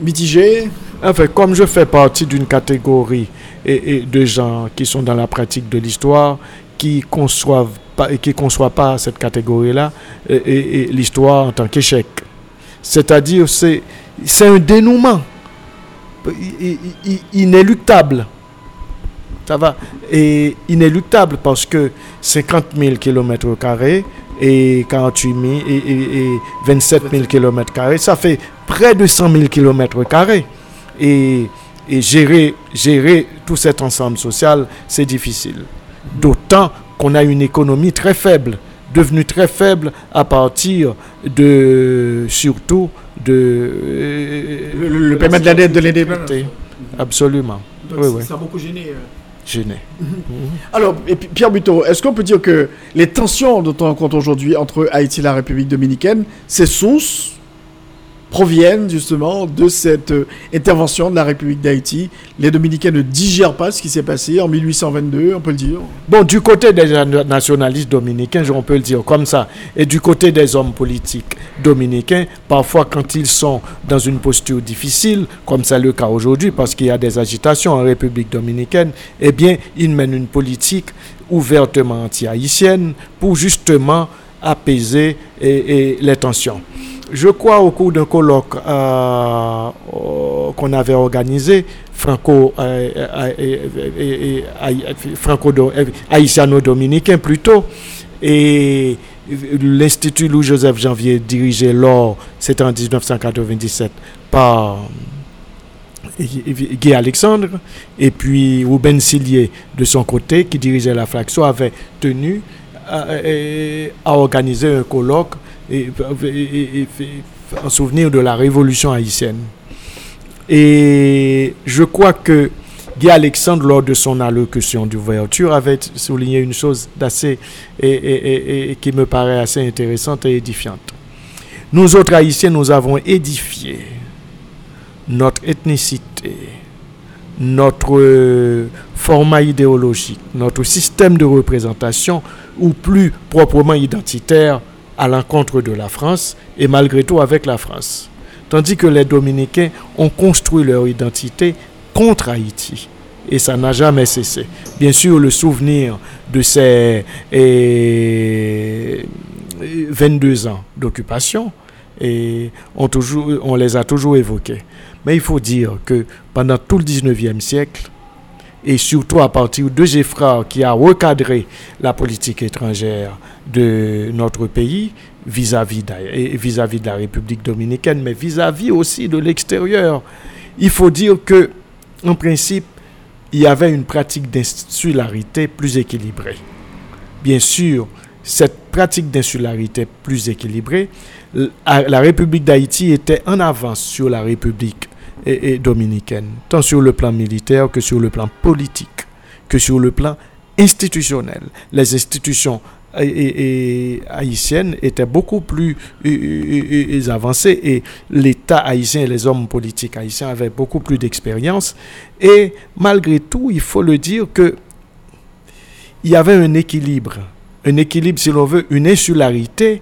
mitigé? Enfin, comme je fais partie d'une catégorie et, de gens qui sont dans la pratique de l'histoire, qui conçoivent pas, qui conçoivent pas cette catégorie-là, et, l'histoire en tant qu'échec. C'est-à-dire, c'est, c'est un dénouement inéluctable. Ça va? Et inéluctable parce que 50 000 km et 48 000 et, et- et 27 000 km ça fait près de 100 000 km et, et gérer, gérer tout cet ensemble social, c'est difficile. D'autant qu'on a une économie très faible, devenue très faible à partir de, surtout, de... Le- le- le paiement de la dette de l'indépendance. Absolument. Donc, Oui, ça- oui. ça a beaucoup gêné. euh. Gêné. Alors, et Pierre Buteau, est-ce qu'on peut dire que les tensions dont on rencontre aujourd'hui entre Haïti et la République dominicaine, ces sources proviennent justement de cette euh, intervention de la République d'Haïti Les Dominicains ne digèrent pas ce qui s'est passé en 1822, on peut le dire. Bon, du côté des na- nationalistes dominicains, on peut le dire comme ça, et du côté des hommes politiques dominicains, parfois quand ils sont dans une posture difficile, comme c'est le cas aujourd'hui, parce qu'il y a des agitations en République dominicaine, eh bien, ils mènent une politique ouvertement anti-haïtienne pour justement apaiser les tensions. Je crois au cours d'un colloque euh, euh, qu'on avait organisé, franco, euh, euh, euh, euh, euh, haïtiano-dominicain plutôt, et l'Institut Louis-Joseph Janvier dirigé lors, c'était en 1997, par Guy Alexandre, et puis Ruben Sillier de son côté, qui dirigeait la Flaxo, avait tenu à organiser un colloque et, en souvenir de la révolution haïtienne. Et je crois que Guy Alexandre, lors de son allocution d'ouverture, avait souligné une chose d'assez et- qui me paraît assez intéressante et édifiante. Nous autres Haïtiens, nous avons édifié notre ethnicité, notre euh, format idéologique, notre système de représentation, ou plus proprement identitaire, à l'encontre de la France, et malgré tout avec la France. Tandis que les Dominicains ont construit leur identité contre Haïti. Et ça n'a jamais cessé. Bien sûr, le souvenir de ces eh, 22 ans d'occupation, et on, on les a toujours évoqués. Mais il faut dire que pendant tout le 19e siècle, et surtout à partir de Géfrard qui a recadré la politique étrangère de notre pays vis-à-vis d'A- et vis-à-vis de la République dominicaine, mais vis-à-vis aussi de l'extérieur. Il faut dire que, en principe, il y avait une pratique d'insularité plus équilibrée. Bien sûr, cette pratique d'insularité plus équilibrée, la République d'Haïti était en avance sur la République et- et dominicaine, tant sur le plan militaire que sur le plan politique, que sur le plan institutionnel. Les institutions et- et- étaient beaucoup plus euh, euh, euh, avancées et l'État haïtien et les hommes politiques haïtiens avaient beaucoup plus d'expérience. Et malgré tout, il faut le dire que il y avait un équilibre, un équilibre, si l'on veut, une insularité,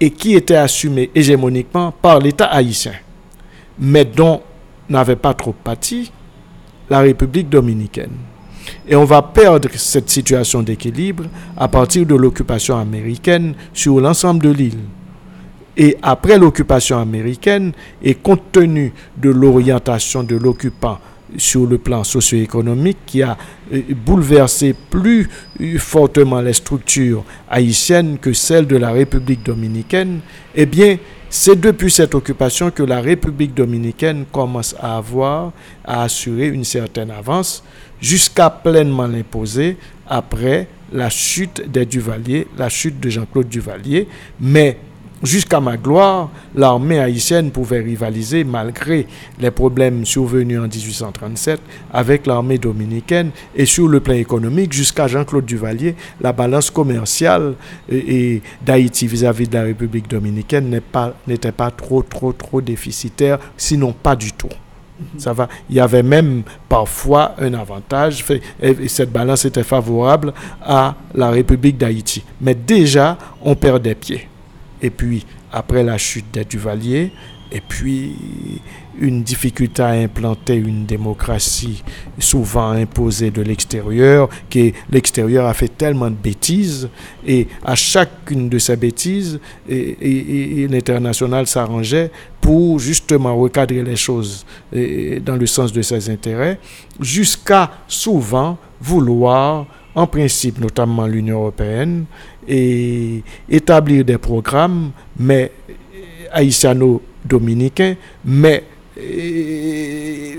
et qui était assumée hégémoniquement par l'État haïtien, mais dont n'avait pas trop pâti la République dominicaine. Et on va perdre cette situation d'équilibre à partir de l'occupation américaine sur l'ensemble de l'île. Et après l'occupation américaine, et compte tenu de l'orientation de l'occupant sur le plan socio-économique qui a euh, bouleversé plus euh, fortement les structures haïtiennes que celles de la République dominicaine, eh bien, c'est depuis cette occupation que la République dominicaine commence à avoir, à assurer une certaine avance, jusqu'à pleinement l'imposer après la chute des Duvaliers, la chute de Jean-Claude Duvalier. Mais jusqu'à ma gloire, l'armée haïtienne pouvait rivaliser, malgré les problèmes survenus en 1837, avec l'armée dominicaine. Et sur le plan économique, jusqu'à Jean-Claude Duvalier, la balance commerciale et, et d'Haïti vis-à-vis de la République dominicaine n'est pas- n'était pas trop, trop, trop déficitaire, sinon pas du tout. Ça va. Il y avait même parfois un avantage. fait- et et cette balance était favorable à la République d'Haïti. Mais déjà, on perd des pieds. Et puis, après la chute des Duvaliers, et puis une difficulté à implanter une démocratie souvent imposée de l'extérieur, que l'extérieur a fait tellement de bêtises, et à chacune de ces bêtises, l'international s'arrangeait pour justement recadrer les choses dans le sens de ses intérêts, jusqu'à souvent vouloir, en principe notamment l'Union européenne, et établir des programmes, mais haïtiano-dominicains, mais euh,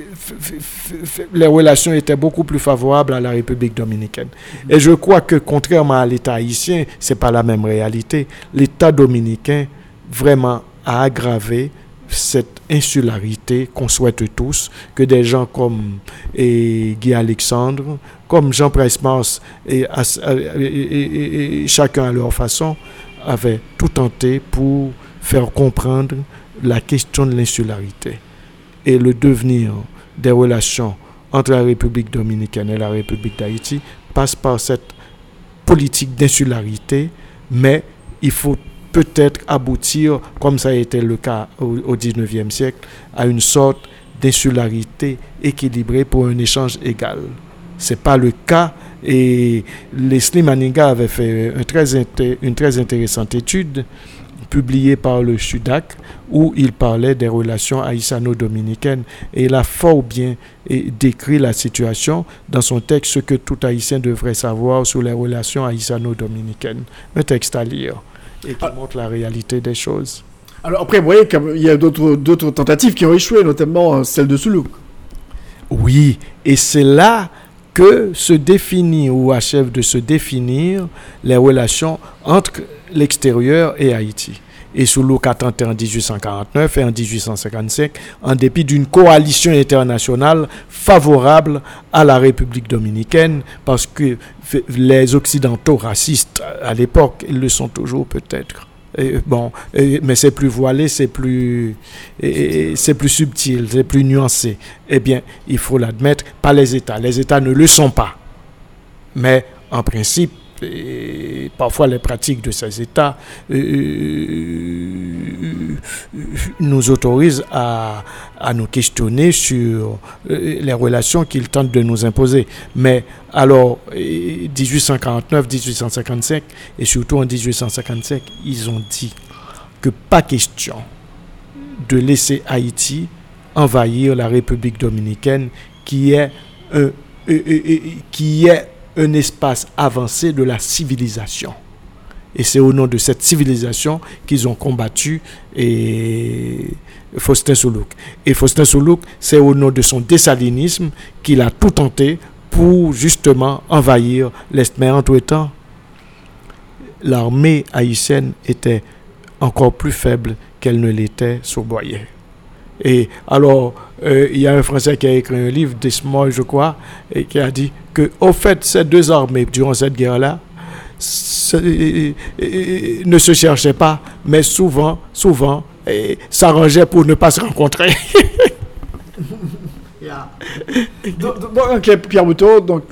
les relations étaient beaucoup plus favorables à la République dominicaine. Et je crois que contrairement à l'État haïtien, c'est pas la même réalité. L'État dominicain vraiment a aggravé cette insularité qu'on souhaite tous, que des gens comme et Guy Alexandre, comme Jean Price-Mars, et, chacun à leur façon, avaient tout tenté pour faire comprendre la question de l'insularité et le devenir des relations entre la République dominicaine et la République d'Haïti passe par cette politique d'insularité, mais il faut peut-être aboutir, comme ça a été le cas au, 19e siècle, à une sorte d'insularité équilibrée pour un échange égal. Ce n'est pas le cas et Leslie Maniga avait fait très une très intéressante étude publiée par le SUDAC où il parlait des relations haïtiano-dominicaines et il a fort bien décrit la situation dans son texte Ce que tout Haïtien devrait savoir sur les relations haïtiano-dominicaines. Un texte à lire et qui montre la réalité des choses. Alors après, vous voyez qu'il y a d'autres tentatives qui ont échoué, notamment euh, celle de Soulou. Oui, et c'est là que se définit ou achève de se définir les relations entre l'extérieur et Haïti. et Soulouk a tenté en 1849 et en 1855, en dépit d'une coalition internationale favorable à la République dominicaine, parce que les Occidentaux racistes à l'époque, ils le sont toujours peut-être. Bon, mais c'est plus voilé, c'est plus, c'est plus subtil, c'est plus nuancé. Eh bien, il faut l'admettre, pas les États. Les États ne le sont pas. Mais en principe, et parfois les pratiques de ces États euh, euh, nous autorisent à, nous questionner sur euh, les relations qu'ils tentent de nous imposer. Mais alors, 1849, 1855 et surtout en 1855, ils ont dit que pas question de laisser Haïti envahir la République dominicaine qui est, qui est un espace avancé de la civilisation. Et c'est au nom de cette civilisation qu'ils ont combattu et Faustin Soulouk. Et Faustin Soulouk, c'est au nom de son dessalinisme qu'il a tout tenté pour justement envahir l'Est. Mais entre-temps, l'armée haïtienne était encore plus faible qu'elle ne l'était sous Boyer. Et alors, euh, il y a un Français qui a écrit un livre, Desmoy, je crois, et qui a dit que, au fait, ces deux armées, durant cette guerre-là, ne se cherchaient pas, mais souvent, souvent, s'arrangeaient pour ne pas se rencontrer. donc, Pierre Bouteau, donc,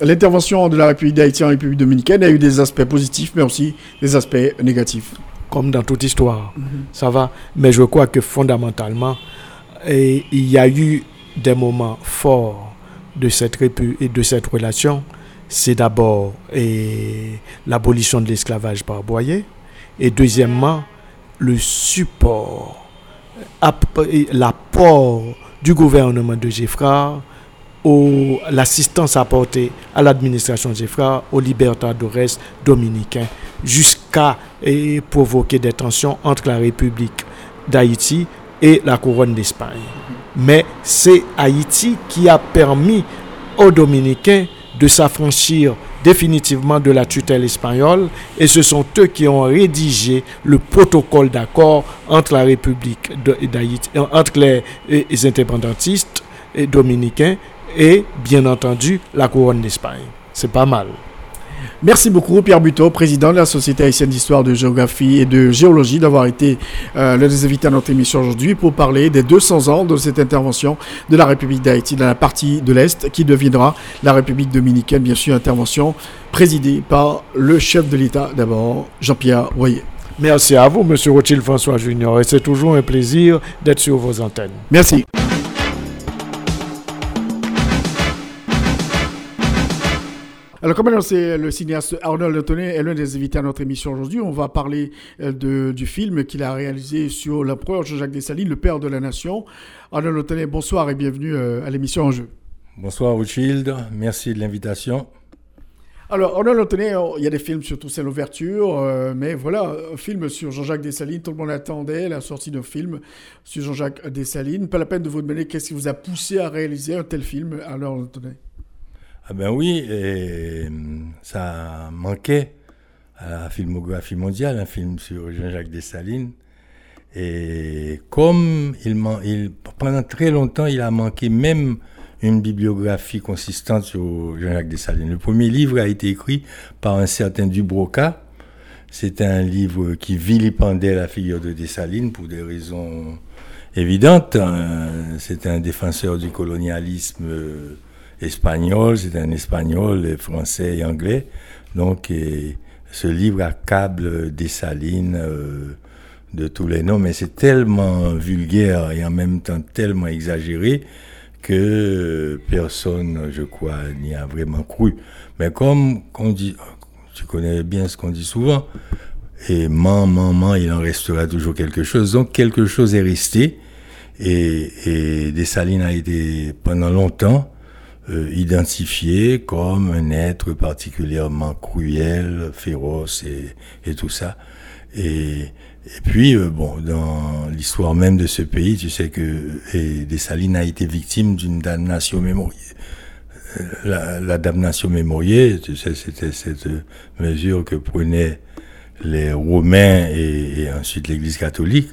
l'intervention de la République d'Haïti en République dominicaine a eu des aspects positifs, mais aussi des aspects négatifs. Comme dans toute histoire, mhm. ça va. Mais je crois que fondamentalement, et il y a eu des moments forts de cette, et de cette relation. C'est d'abord l'abolition de l'esclavage par Boyer. Et deuxièmement, le support, l'apport du gouvernement de Geffrard, l'assistance apportée à l'administration Geffrard, aux libertadores dominicains, jusqu'à provoquer des tensions entre la République d'Haïti et la couronne d'Espagne. Mais c'est Haïti qui a permis aux Dominicains de s'affranchir définitivement de la tutelle espagnole et ce sont eux qui ont rédigé le protocole d'accord entre la République d'Haïti, entre les, les indépendantistes dominicains et bien entendu la couronne d'Espagne. C'est pas mal. Merci beaucoup Pierre Buteau, président de la Société haïtienne d'histoire de géographie et de géologie, d'avoir été euh, l'un des invités à notre émission aujourd'hui pour parler des 200 ans de cette intervention de la République d'Haïti dans la partie de l'Est qui deviendra la République dominicaine, bien sûr, intervention présidée par le chef de l'État d'abord, Jean-Pierre Royer. Merci à vous, Monsieur Rothschild François Junior, et c'est toujours un plaisir d'être sur vos antennes. Merci. Alors, comme annoncé, le cinéaste Arnold Antonet est l'un des invités à notre émission aujourd'hui. On va parler euh, du film qu'il a réalisé sur l'empereur Jean-Jacques Dessalines, le père de la nation. Arnold Antonet, bonsoir et bienvenue euh, à l'émission En Jeu. Bonsoir Rothschild, merci de l'invitation. Alors, Arnold Antonet, il y a des films sur Toussaint l'ouverture, euh, mais voilà, un film sur Jean-Jacques Dessalines, tout le monde attendait la sortie d'un film sur Jean-Jacques Dessalines. Pas la peine de vous demander qu'est-ce qui vous a poussé à réaliser un tel film, Arnold Antonet. Ah ben oui, et ça manquait à la filmographie mondiale, un film sur Jean-Jacques Dessalines. Et comme pendant très longtemps, il a manqué même une bibliographie consistante sur Jean-Jacques Dessalines. Le premier livre a été écrit par un certain Dubroca. C'était un livre qui vilipendait la figure de Dessalines pour des raisons évidentes. C'était un défenseur du colonialisme espagnol, c'est un espagnol, français et anglais. Donc, ce livre accable Dessalines euh, de tous les noms, mais c'est tellement vulgaire et en même temps tellement exagéré que personne, je crois, n'y a vraiment cru. Mais comme on dit, tu connais bien ce qu'on dit souvent, et man, man, man, il en restera toujours quelque chose. Donc quelque chose est resté, et, et Dessalines a été pendant longtemps euh, identifié comme un être particulièrement cruel, féroce et, et tout ça. Et, et puis, euh, bon, dans l'histoire même de ce pays, tu sais que et Dessalines a été victime d'une damnation mémorielle. Euh, la, la, damnation mémorielle, tu sais, c'était cette mesure que prenait les Romains et, et ensuite l'Église catholique,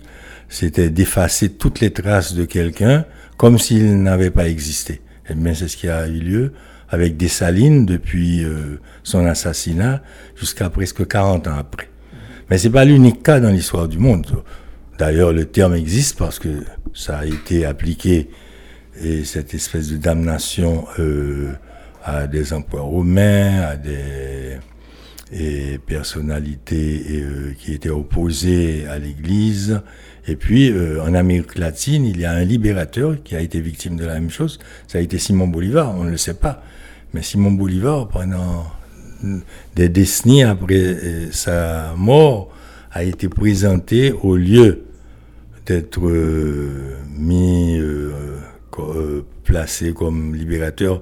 c'était d'effacer toutes les traces de quelqu'un comme s'il n'avait pas existé. Et bien c'est ce qui a eu lieu avec Dessalines depuis euh, son assassinat jusqu'à presque 40 ans après. Mais c'est pas l'unique cas dans l'histoire du monde. D'ailleurs, le terme existe parce que ça a été appliqué et cette espèce de damnation euh, à des emplois romains, à des personnalités euh, qui étaient opposées à l'Église. Et puis, euh, en Amérique latine, il y a un libérateur qui a été victime de la même chose. Ça a été Simon Bolivar, on ne le sait pas. Mais Simon Bolivar, pendant des décennies après euh, sa mort, a été présenté au lieu d'être mis, placé comme libérateur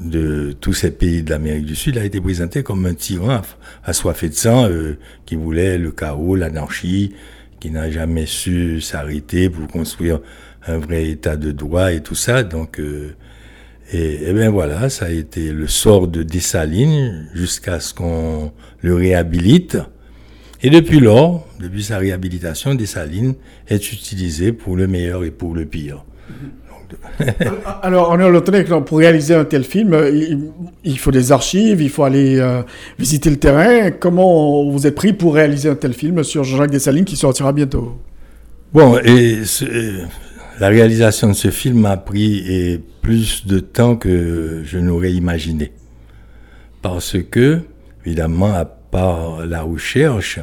de tous ces pays de l'Amérique du Sud a été présenté comme un tyran assoiffé de sang euh, qui voulait le chaos, l'anarchie, qui n'a jamais su s'arrêter pour construire un vrai état de droit et tout ça. Donc, euh, et, bien voilà, ça a été le sort de Dessalines jusqu'à ce qu'on le réhabilite. Et depuis lors, depuis sa réhabilitation, Dessalines est utilisé pour le meilleur et pour le pire. Alors, retenu que pour réaliser un tel film, il, faut des archives, il faut aller euh, visiter le terrain. Comment vous êtes pris pour réaliser un tel film sur Jean-Jacques Dessalines qui sortira bientôt? Bon, et la réalisation de ce film a pris plus de temps que je n'aurais imaginé. Parce que, évidemment, à part la recherche,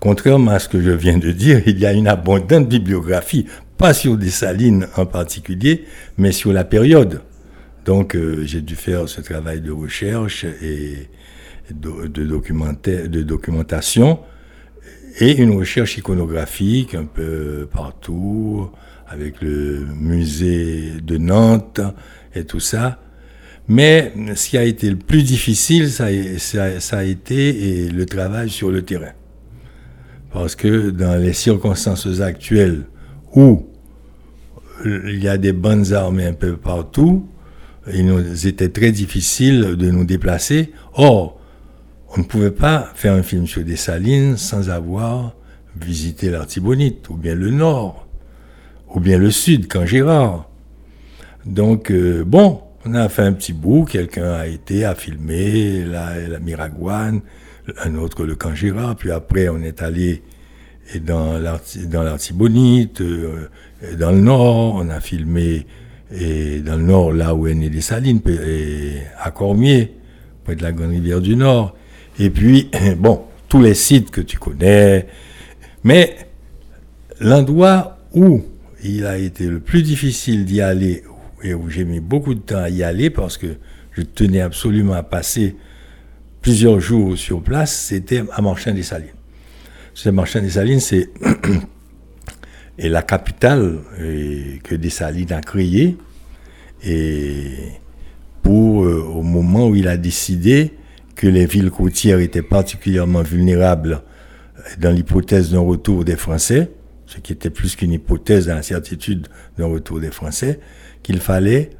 contrairement à ce que je viens de dire, il y a une abondante bibliographie pas sur des salines en particulier, mais sur la période. Donc euh, j'ai dû faire ce travail de recherche et de, de documentation et une recherche iconographique un peu partout, avec le musée de Nantes et tout ça. Mais ce qui a été le plus difficile, ça, a été le travail sur le terrain. Parce que dans les circonstances actuelles, où il y a des bonnes armées un peu partout, il nous était très difficile de nous déplacer. Or, on ne pouvait pas faire un film sur des salines sans avoir visité l'Artibonite, ou bien le nord, ou bien le sud, quand Gérard. Donc, euh, bon, on a fait un petit bout, quelqu'un a été à filmer la, la Miragouane, un autre le camp Gérard, puis après on est allé et dans l'Artibonite, euh, dans le nord, on a filmé et dans le nord, là où est né des Salines, à Cormier, près de la Grande Rivière du Nord. Et puis, bon, tous les sites que tu connais. Mais l'endroit où il a été le plus difficile d'y aller, et où j'ai mis beaucoup de temps à y aller, parce que je tenais absolument à passer plusieurs jours sur place, c'était à Marchand des Salines. Ce Marchand des Salines, c'est la capitale que Dessalines a créée. Et pour, euh, au moment où il a décidé que les villes côtières étaient particulièrement vulnérables dans l'hypothèse d'un retour des Français, ce qui était plus qu'une hypothèse dans la certitude d'un retour des Français, qu'il fallait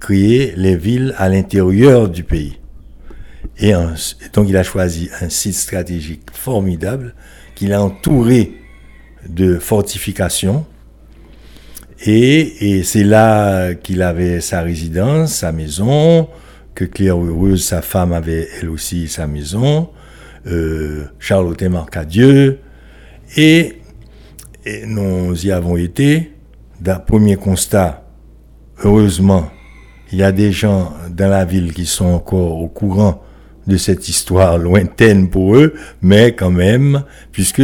créer les villes à l'intérieur du pays. Et donc il a choisi un site stratégique formidable qu'il a entouré de fortifications. Et, c'est là qu'il avait sa résidence, sa maison, que Claire Heureuse, sa femme, avait elle aussi sa maison, euh, Charlotte Marcadieu. Et, et nous y avons été. Premier constat, heureusement, il y a des gens dans la ville qui sont encore au courant de cette histoire lointaine pour eux, mais quand même, puisque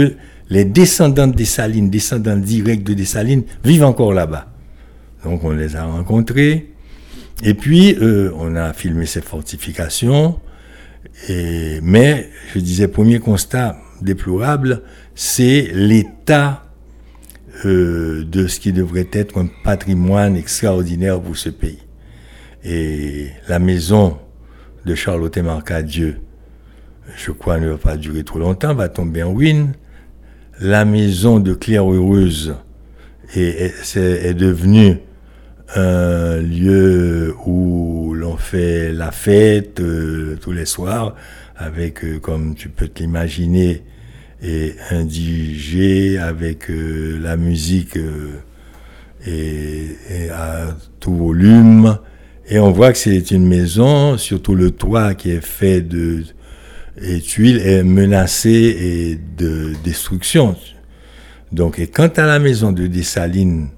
les descendants de Dessalines, descendants directs de Dessalines, vivent encore là-bas. Donc on les a rencontrés, et puis euh, on a filmé ces fortifications, et, mais je disais, premier constat déplorable, c'est l'état euh, de ce qui devrait être un patrimoine extraordinaire pour ce pays. Et la maison de Charlotte Marcadieu, je crois, ne va pas durer trop longtemps, va tomber en ruine. La maison de Claire Heureuse est, devenue un lieu où l'on fait la fête euh, tous les soirs avec, euh, comme tu peux te l'imaginer, et un avec euh, la musique et à tout volume. Et on voit que c'est une maison, surtout le toit qui est fait de tuiles est menacé et de destruction. Donc, et quant à la maison de Dessalines,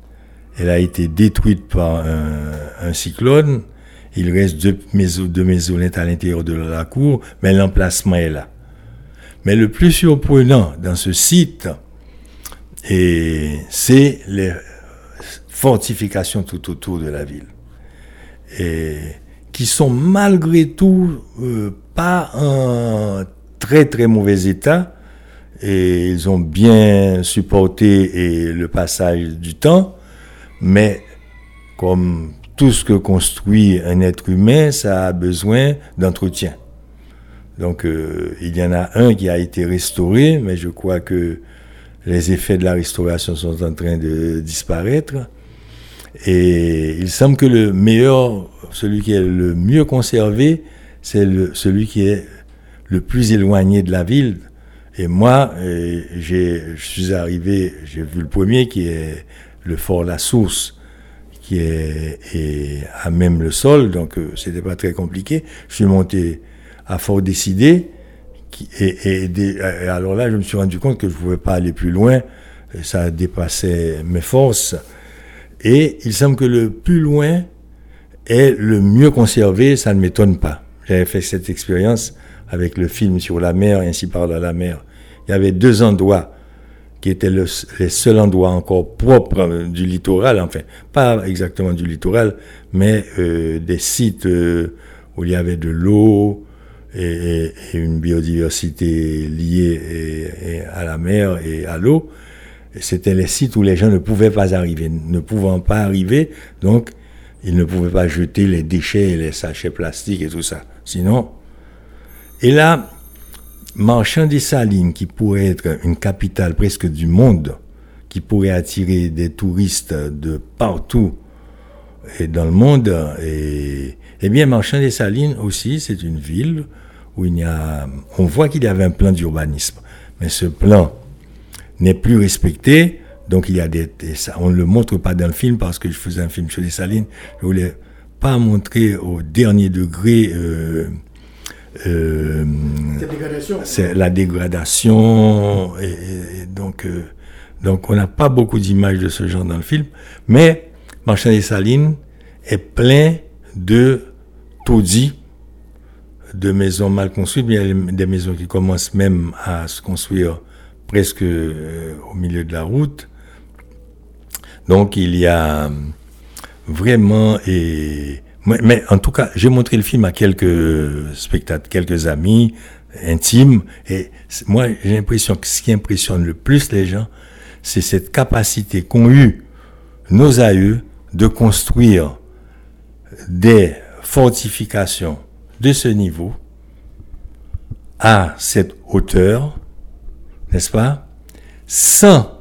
elle a été détruite par un, cyclone. Il reste deux, maisons, deux maisonnettes à l'intérieur de la cour, mais l'emplacement est là. Mais le plus surprenant dans ce site, c'est les fortifications tout autour de la ville, qui sont malgré tout euh, pas en très très mauvais état, et ils ont bien supporté le passage du temps, mais comme tout ce que construit un être humain, ça a besoin d'entretien. Donc euh, il y en a un qui a été restauré, mais je crois que les effets de la restauration sont en train de disparaître. Et il semble que le meilleur, celui qui est le mieux conservé, c'est celui qui est le plus éloigné de la ville. Et moi, euh, je suis arrivé, j'ai vu le premier qui est le fort La Source, qui est, à même le sol, donc euh, c'était pas très compliqué. Je suis monté à Fort Décidé, et, alors là, je me suis rendu compte que je ne pouvais pas aller plus loin, ça dépassait mes forces. Et il semble que le plus loin est le mieux conservé, ça ne m'étonne pas. J'avais fait cette expérience avec le film sur la mer, ainsi parle la mer. Il y avait deux endroits qui étaient le- les seuls endroits encore propres euh, du littoral, enfin, pas exactement du littoral, mais euh, des sites euh, où il y avait de l'eau et, une biodiversité liée à la mer et à l'eau. Et C'était les sites où les gens ne pouvaient pas arriver, ne pouvant pas arriver, donc ils ne pouvaient pas jeter les déchets et les sachets plastiques et tout ça. Sinon, et là, Marchand des Salines, qui pourrait être une capitale presque du monde, qui pourrait attirer des touristes de partout et dans le monde, et, eh bien, Marchand des Salines aussi, c'est une ville où il y a, on voit qu'il y avait un plan d'urbanisme, mais ce plan n'est plus respecté. Donc il y a des, des- ça, on ne le montre pas dans le film parce que je faisais un film sur les salines. Je voulais pas montrer au dernier degré euh, euh, c'est la dégradation et, donc euh, donc on n'a pas beaucoup d'images de ce genre dans le film, mais Marchand des Salines est plein de taudis, de maisons mal construites, mais des maisons qui commencent même à se construire presque euh, au milieu de la route. Donc il y a euh, vraiment et mais, en tout cas, j'ai montré le film à quelques spectateurs, quelques amis intimes et moi j'ai l'impression que ce qui impressionne le plus les gens, c'est cette capacité qu'ont eu nos aïeux de construire des fortifications de ce niveau à cette hauteur, n'est-ce pas, sans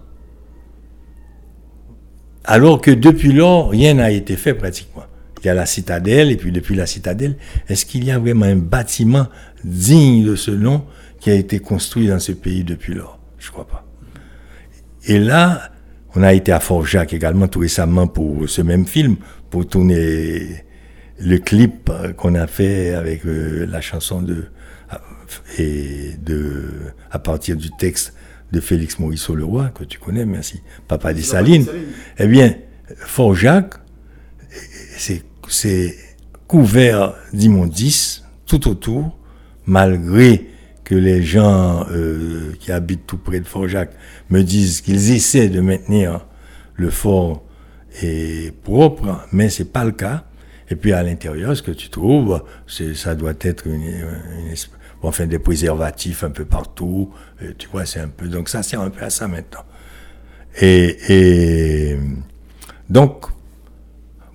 alors que depuis lors, rien n'a été fait pratiquement. Il y a la citadelle, et puis depuis la citadelle, est-ce qu'il y a vraiment un bâtiment digne de ce nom qui a été construit dans ce pays depuis lors? Je crois pas. Et là, on a été à Fort-Jacques également tout récemment pour ce même film, pour tourner le clip qu'on a fait avec euh, la chanson de et de à partir du texte de Félix Morisseau Leroy que tu connais, merci, Papa des Salines. Eh bien, Fort-Jacques, c'est c'est couvert d'immondices tout autour, malgré que les gens euh, qui habitent tout près de Fort-Jacques me disent qu'ils essaient de maintenir le fort est propre, mais c'est pas le cas. Et puis à l'intérieur, ce que tu trouves, c'est ça doit être une, une enfin des préservatifs un peu partout. Et tu vois, c'est un peu donc ça sert un peu à ça maintenant. Et, donc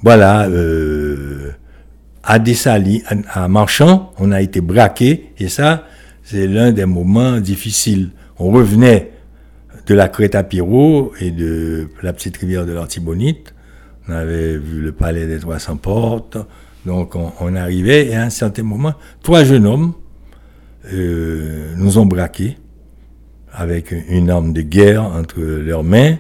voilà, euh, à Dessali, à, à Marchand, on a été braqué et ça, c'est l'un des moments difficiles. On revenait de la crête à Pirot et de la petite rivière de l'Artibonite. on avait vu le palais des 300 portes. Donc on, on arrivait et à un certain moment, trois jeunes hommes euh, nous ont braqués avec une arme de guerre entre leurs mains.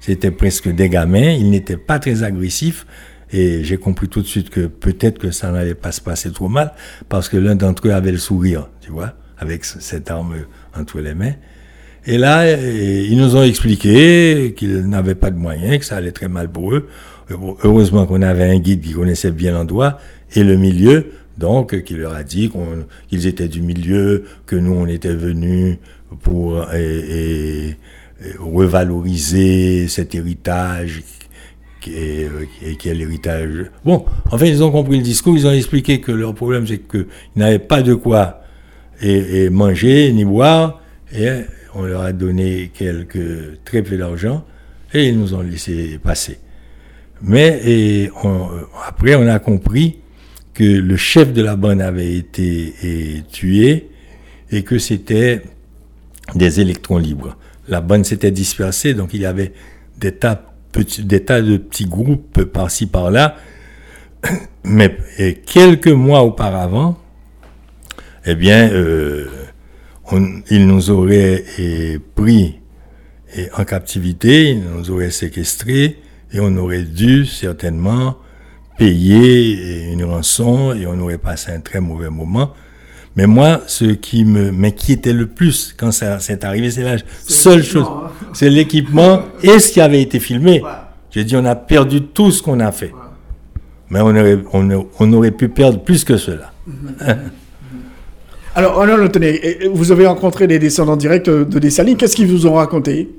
C'était presque des gamins, ils n'étaient pas très agressifs. Et j'ai compris tout de suite que peut-être que ça n'allait pas se passer trop mal, parce que l'un d'entre eux avait le sourire, tu vois, avec cette arme entre les mains. Et là, euh, ils nous ont expliqué qu'ils n'avaient pas de moyens, que ça allait très mal pour eux. Heureusement qu'on avait un guide qui connaissait bien l'endroit et le milieu, donc euh, qui leur a dit qu'ils étaient du milieu, que nous on était venus pour euh, revaloriser cet héritage qui est, euh, l'héritage. Bon, enfin, ils ont compris le discours, ils ont expliqué que leur problème, c'est qu'ils n'avaient pas de quoi et, manger ni boire, et on leur a donné quelques, très peu d'argent, et ils nous ont laissé passer. Mais après, on a compris que le chef de la bande avait été et, tué, et que c'était des électrons libres. La bande s'était dispersée, donc il y avait des tas, de petits groupes par-ci par-là. Mais quelques mois auparavant, eh bien, euh, ils nous auraient eh, pris en captivité, ils nous auraient séquestrés, et on aurait dû certainement payer eh, une rançon, et on aurait passé un très mauvais moment. Mais moi, ce qui me m'inquiétait le plus quand ça s'est arrivé, c'est la seule chose. C'est l'équipement et ce qui avait été filmé. J'ai dit, on a perdu tout ce qu'on a fait. Mais on aurait, on, aurait- on aurait pu perdre plus que cela. Alors, et vous avez rencontré des descendants directs de Dessalines. Qu'est-ce qu'ils vous ont raconté?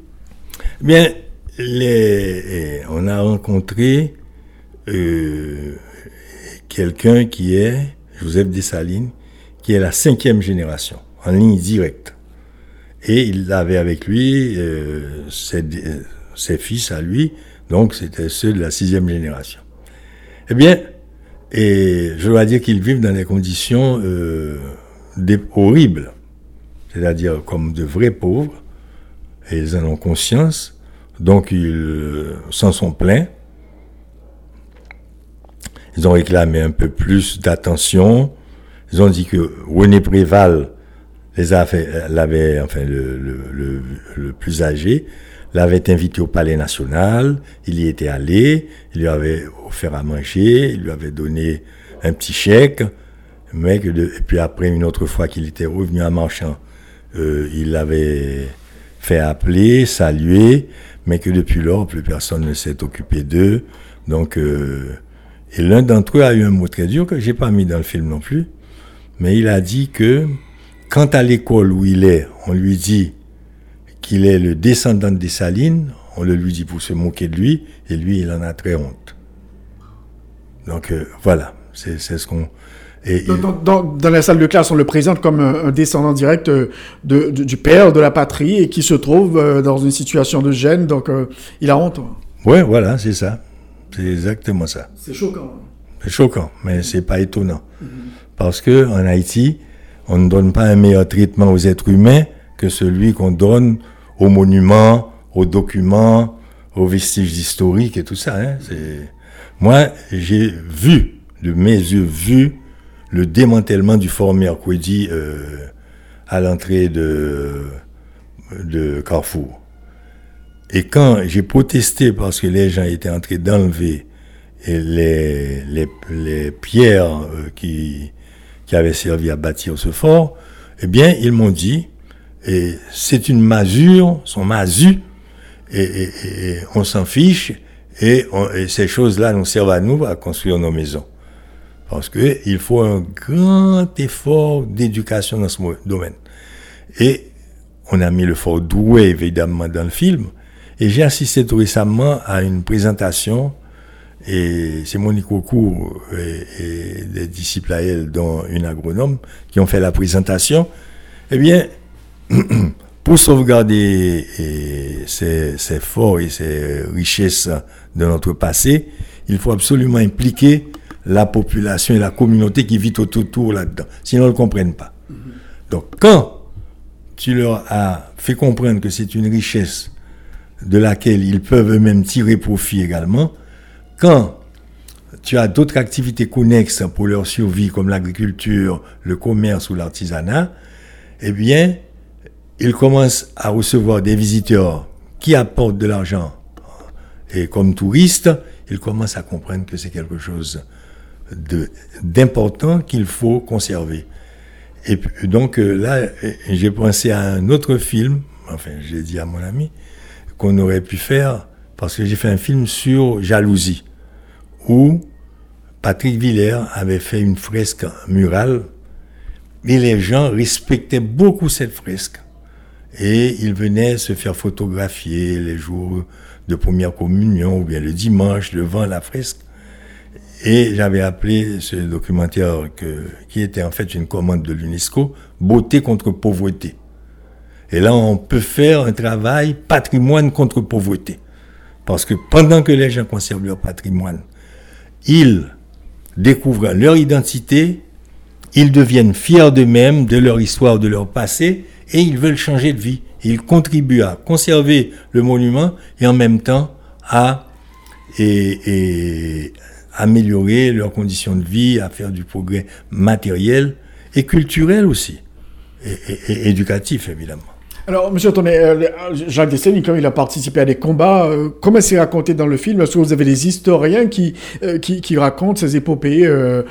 Bien, les, eh, on a rencontré euh, quelqu'un qui est Joseph Dessalines, qui est la cinquième génération, en ligne directe. Et il avait avec lui euh, ses, ses fils à lui, donc c'était ceux de la sixième génération. Eh bien, et je dois dire qu'ils vivent dans des conditions euh, horribles, c'est-à-dire comme de vrais pauvres, et ils en ont conscience, donc ils euh, s'en sont plaints. Ils ont réclamé un peu plus d'attention. Ils ont dit que René Préval les a fait, l'avait, enfin le, le, le, le plus âgé, l'avait invité au Palais National. Il y était allé, il lui avait offert à manger, il lui avait donné un petit chèque. Mais que de, et puis après, une autre fois qu'il était revenu à Marchand, euh, il l'avait fait appeler, saluer, mais que depuis lors, plus personne ne s'est occupé d'eux. Donc, euh, et l'un d'entre eux a eu un mot très dur que j'ai pas mis dans le film non plus, mais il a dit que quand à l'école où il est, on lui dit qu'il est le descendant des Salines, on le lui dit pour se moquer de lui, et lui, il en a très honte. Donc euh, voilà, c'est ce qu'on. Et dans, il- dans- la salle de classe, on le présente comme un, un descendant direct euh, de, de- du père de la patrie et qui se trouve euh, dans une situation de gêne, donc euh, il a honte. Ouais, voilà, c'est ça. C'est exactement ça. C'est choquant. C'est choquant, mais c'est pas étonnant. Parce que en Haïti, on ne donne pas un meilleur traitement aux êtres humains que celui qu'on donne aux monuments, aux documents, aux vestiges historiques et tout ça. hein. C'est- Moi, j'ai vu, de mes yeux, vu le démantèlement du fort Mercredi euh, à l'entrée de, de Carrefour. Et quand j'ai protesté parce que les gens étaient en train d'enlever les, les, les pierres euh, qui, qui avaient servi à bâtir ce fort, eh bien, ils m'ont dit, c'est une masure, son masu, et, on s'en fiche, et, ces choses-là nous servent à nous à construire nos maisons. Parce que il faut un grand effort d'éducation dans ce domaine. Et on a mis le fort Douai, évidemment, dans le film. Et j'ai assisté tout récemment à une présentation, et c'est Monique Aucourt et, et des disciples à elle, dont une agronome, qui ont fait la présentation. Eh bien, pour sauvegarder ces, ces forts et ces richesses de notre passé, il faut absolument impliquer la population et la communauté qui vit tout autour là-dedans. Sinon, ils ne le comprennent pas. Donc, quand tu leur as fait comprendre que c'est une richesse de laquelle ils peuvent eux-mêmes tirer profit également, quand tu as d'autres activités connexes pour leur survie, comme l'agriculture, le commerce ou l'artisanat, eh bien, ils commencent à recevoir des visiteurs qui apportent de l'argent. Et comme touristes, ils commencent à comprendre que c'est quelque chose d'important qu'il faut conserver. Et donc euh, là, j'ai pensé à un autre film, enfin j'ai dit à mon ami, qu'on aurait pu faire, parce que j'ai fait un film sur jalousie, où Patrick Villers avait fait une fresque murale, et les gens respectaient beaucoup cette fresque. Et ils venaient se faire photographier les jours de première communion, ou bien le dimanche, devant la fresque. Et j'avais appelé ce documentaire qui était en fait une commande de l'UNESCO, Beauté contre pauvreté. Et là, on peut faire un travail patrimoine contre pauvreté. Parce que pendant que les gens conservent leur patrimoine, ils découvrent leur identité, ils deviennent fiers d'eux-mêmes, de leur histoire, de leur passé, et ils veulent changer de vie. Ils contribuent à conserver le monument et en même temps à améliorer leurs conditions de vie, à faire du progrès matériel et culturel aussi, et éducatif évidemment. Alors, monsieur Tonnet, euh, Jacques Dessalines, quand il a participé à des combats, euh, comment c'est raconté dans le film? Est-ce que vous avez des historiens qui, euh, qui, racontent ces épopées de,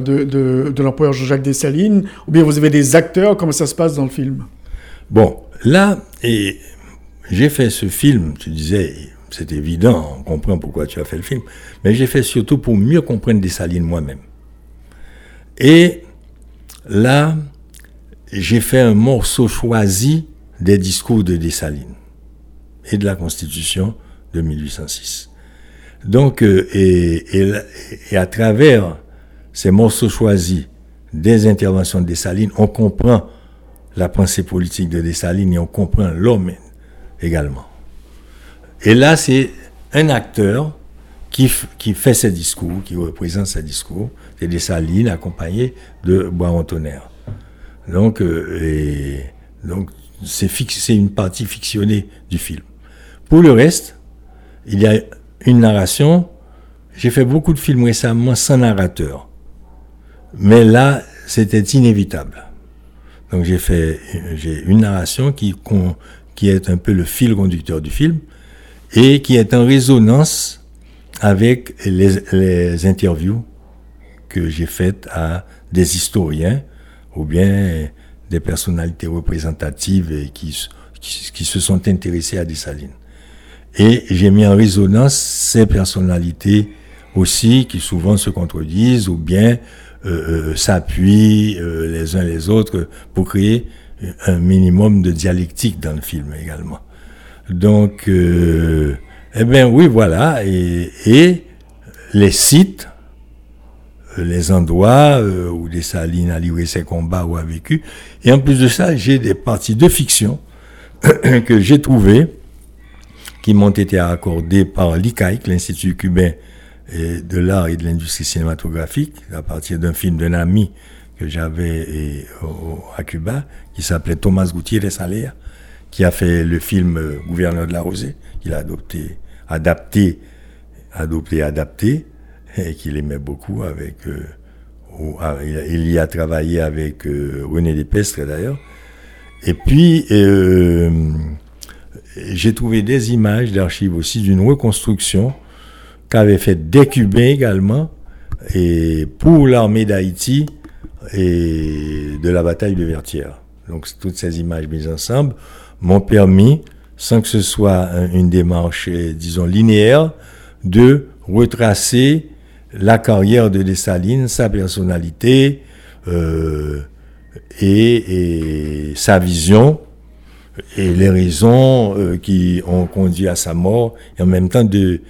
de, l'empereur Jacques Dessalines? Ou bien vous avez des acteurs? Comment ça se passe dans le film? Bon, là, et j'ai fait ce film, tu disais, c'est évident, on comprend pourquoi tu as fait le film, mais j'ai fait surtout pour mieux comprendre Dessalines moi-même. Et là, j'ai fait un morceau choisi des discours de Dessalines et de la Constitution de 1806. Donc, euh, et, à travers ces morceaux choisis des interventions de Dessalines, on comprend la pensée politique de Dessalines et on comprend l'homme également. Et là, c'est un acteur qui, qui fait ses discours, qui représente ses discours, c'est Dessalines accompagné de Bois-Tonnerre. Euh, et, donc c'est une partie fictionnée du film. Pour le reste, il y a une narration. J'ai fait beaucoup de films récemment sans narrateur. Mais là, c'était inévitable. Donc j'ai fait j'ai une narration qui, qui est un peu le fil conducteur du film et qui est en résonance avec les, les interviews que j'ai faites à des historiens ou bien des personnalités représentatives et qui, qui, se sont intéressées à Dessalines. Et j'ai mis en résonance ces personnalités aussi qui souvent se contredisent ou bien euh, euh s'appuient euh, les uns les autres pour créer un minimum de dialectique dans le film également. Donc, eh bien oui, voilà. Et les sites les endroits euh, où Dessalines a livré ses combats ou a vécu. Et en plus de ça, j'ai des parties de fiction que j'ai trouvées qui m'ont été accordées par l'ICAIC, l'Institut cubain de l'art et de l'industrie cinématographique, à partir d'un film d'un ami que j'avais à Cuba, qui s'appelait Thomas Gutiérrez Alea, qui a fait le film euh, Gouverneur de la Rosée, qu'il a adopté, adapté, adopté, adapté et qu'il aimait beaucoup avec. Euh, ah, il, y a travaillé avec euh, René Despestre d'ailleurs. Et puis, euh, j'ai trouvé des images d'archives aussi d'une reconstruction qu'avait fait des Cubains également, et pour l'armée d'Haïti et de la bataille de Vertières. Donc, toutes ces images mises ensemble m'ont permis, sans que ce soit une démarche, disons, linéaire, de retracer la carrière de Dessalines, sa personnalité euh, et, sa vision et les raisons euh, qui ont conduit à sa mort et en même temps de,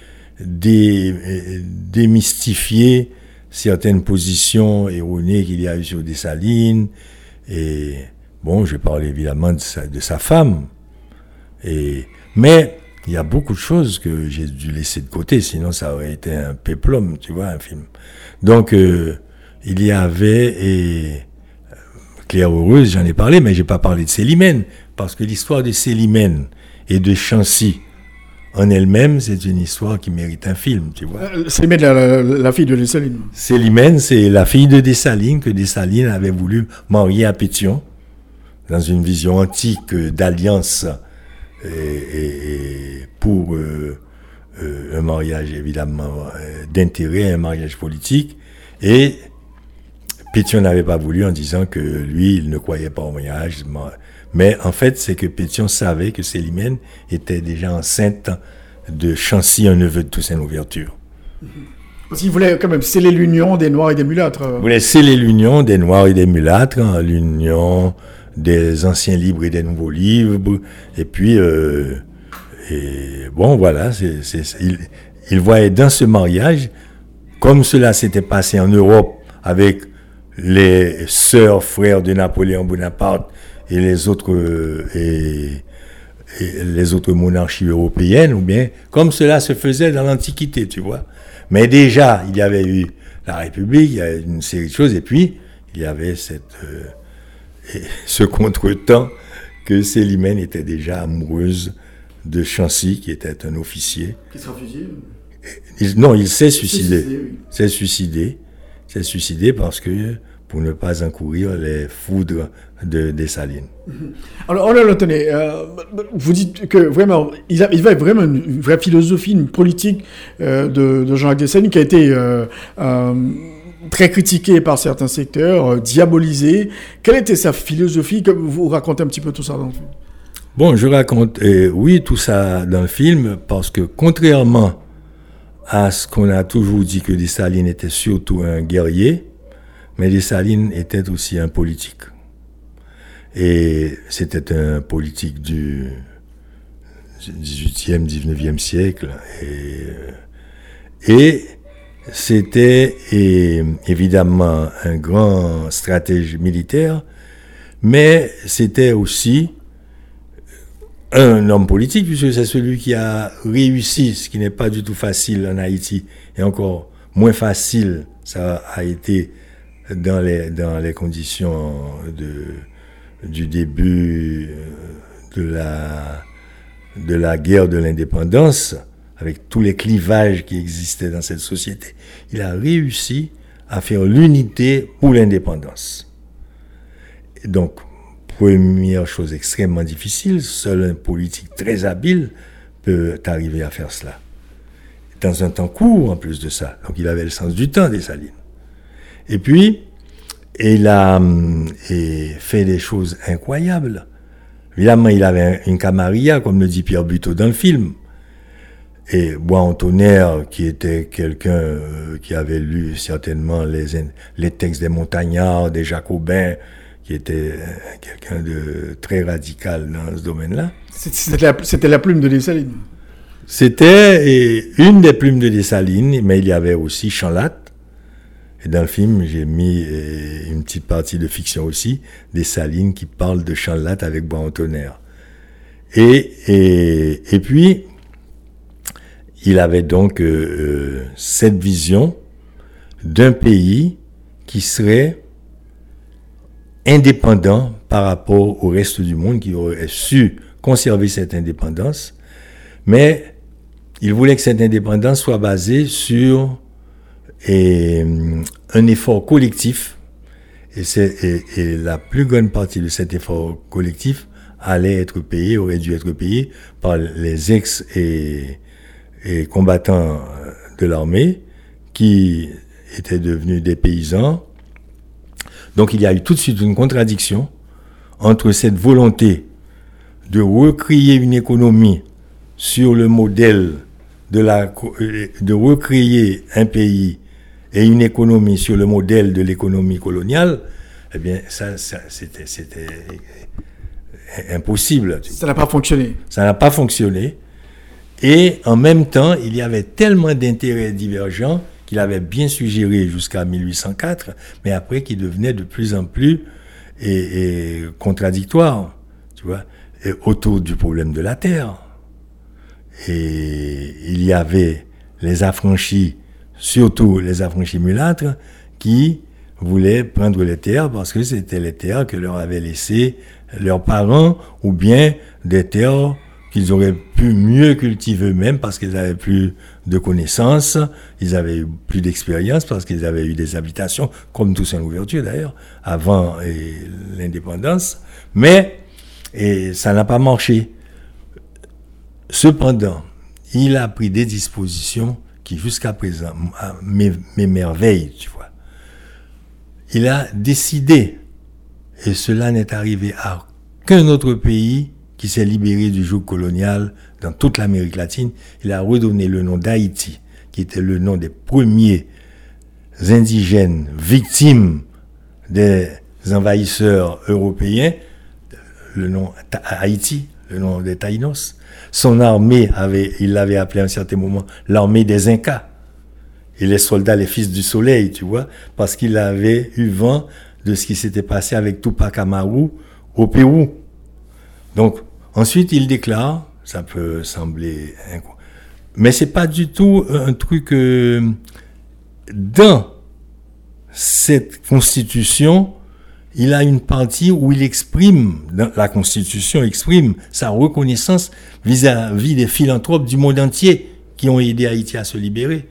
démystifier certaines positions erronées qu'il y a eu sur Dessalines et bon je parle évidemment de sa, femme mais il y a beaucoup de choses que j'ai dû laisser de côté, sinon ça aurait été un péplum, tu vois, un film. Donc, euh, il y avait, et euh, Claire Heureuse, j'en ai parlé, mais j'ai pas parlé de Célimène, parce que l'histoire de Célimène et de Chancy, en elle-même, c'est une histoire qui mérite un film, tu vois. Euh, Célimène, la, la- la fille de Dessalines. Célimène, c'est la fille de Dessalines que Dessalines avait voulu marier à Pétion dans une vision antique d'alliance et, et- et pour euh, euh, un mariage évidemment euh, d'intérêt, un mariage politique. Et Pétion n'avait pas voulu en disant que lui, il ne croyait pas au mariage. Mais en fait, c'est que Pétion savait que Célimène était déjà enceinte de Chancy, un neveu de Toussaint Louverture. Parce qu'il voulait quand même sceller l'union des Noirs et des Mulâtres. Vous voulez sceller l'union des Noirs et des Mulâtres, hein, l'union des anciens libres et des nouveaux libres. Et puis, euh, et bon, voilà, c'est, c'est- il, voyait dans ce mariage, comme cela s'était passé en Europe avec les sœurs, frères de Napoléon Bonaparte et les autres, euh, et, et les autres monarchies européennes, ou bien comme cela se faisait dans l'Antiquité, tu vois. Mais déjà, il y avait eu la République, il y avait une série de choses, et puis il y avait cette, euh, et ce contretemps que Célimène était déjà amoureuse de Chancy, qui était un officier. Qui sera fusillé Il- non, il s'est suicidé. S'est suicidé. S'est suicidé parce que pour ne pas encourir les foudres de Dessalines. Alors, oh là là, tenez, euh, vous dites que vraiment, il, a, il va vraiment une, vraie philosophie, une politique euh, de, de Jean-Jacques Dessalines qui a été euh, très critiquée par certains secteurs, euh, diabolisée. Quelle était sa philosophie? Comme Vous racontez un petit peu tout ça dans le film. Bon, je raconte, oui, tout ça dans le film, parce que contrairement à ce qu'on a toujours dit que Dessalines était surtout un guerrier, mais Dessalines était aussi un politique. Et c'était un politique du 18e, 19e siècle. Et, et c'était évidemment un grand stratège militaire, mais c'était aussi un homme politique, puisque c'est celui qui a réussi, ce qui n'est pas du tout facile en Haïti, et encore moins facile, ça a été dans les, dans les conditions du début de la, de la guerre de l'indépendance, avec tous les clivages qui existaient dans cette société. Il a réussi à faire l'unité pour l'indépendance. Donc, première chose extrêmement difficile, seul un politique très habile peut arriver à faire cela. Dans un temps court en plus de ça. Donc il avait le sens du temps, Dessalines. Et puis, il a hum, fait des choses incroyables. Évidemment, il avait une camarilla, comme le dit Pierre Buteau dans le film. Et Bois-en-Tonnerre, qui était quelqu'un euh, qui avait lu certainement les, les textes des montagnards, des jacobins, qui était euh, quelqu'un de très radical dans ce domaine-là. C'était la, plume de Dessalines. C'était une des plumes de Dessalines, mais il y avait aussi Chanlat. Et dans le film, j'ai mis euh, une petite partie de fiction aussi, Dessalines qui parle de Chanlat avec Bois-en-Tonnerre. Et, et, et puis, il avait donc euh, euh, cette vision d'un pays qui serait indépendant par rapport au reste du monde, qui aurait su conserver cette indépendance, mais il voulait que cette indépendance soit basée sur et, un effort collectif, et, la plus grande partie de cet effort collectif allait être payé, aurait dû être payé par les ex et, et combattants de l'armée qui étaient devenus des paysans. Donc il y a eu tout de suite une contradiction entre cette volonté de recréer une économie sur le modèle de la de recréer un pays et une économie sur le modèle de l'économie coloniale, eh bien ça, ça c'était c'était impossible. Ça n'a pas fonctionné. Ça n'a pas fonctionné. Et en même temps, il y avait tellement d'intérêts divergents qu'il avait bien suggéré jusqu'à 1804, mais après qui devenait de plus en plus et, contradictoire, tu vois, autour du problème de la terre. Et il y avait les affranchis, surtout les affranchis mulâtres, qui voulaient prendre les terres parce que c'était les terres que leur avaient laissées leurs parents ou bien des terres qu'ils auraient pu mieux cultiver eux-mêmes parce qu'ils avaient plus de connaissances, ils avaient plus d'expérience parce qu'ils avaient eu des habitations, comme tous en ouverture d'ailleurs, avant l'indépendance. Mais et ça n'a pas marché. Cependant, il a pris des dispositions qui jusqu'à présent m'émerveillent, tu vois. Il a décidé, et cela n'est arrivé à qu'un autre pays qui s'est libéré du joug colonial dans toute l'Amérique latine, il a redonné le nom d'Haïti, qui était le nom des premiers indigènes victimes des envahisseurs européens, le nom Haïti, le nom des Taïnos. Son armée avait, il l'avait appelé à un certain moment l'armée des Incas. Et les soldats, les fils du soleil, tu vois, parce qu'il avait eu vent de ce qui s'était passé avec Tupac Amaru au Pérou. Donc, ensuite, il déclare, ça peut sembler, mais c'est pas du tout un truc euh, dans cette constitution, il a une partie où il exprime, la Constitution exprime sa reconnaissance vis-à-vis des philanthropes du monde entier qui ont aidé Haïti à se libérer.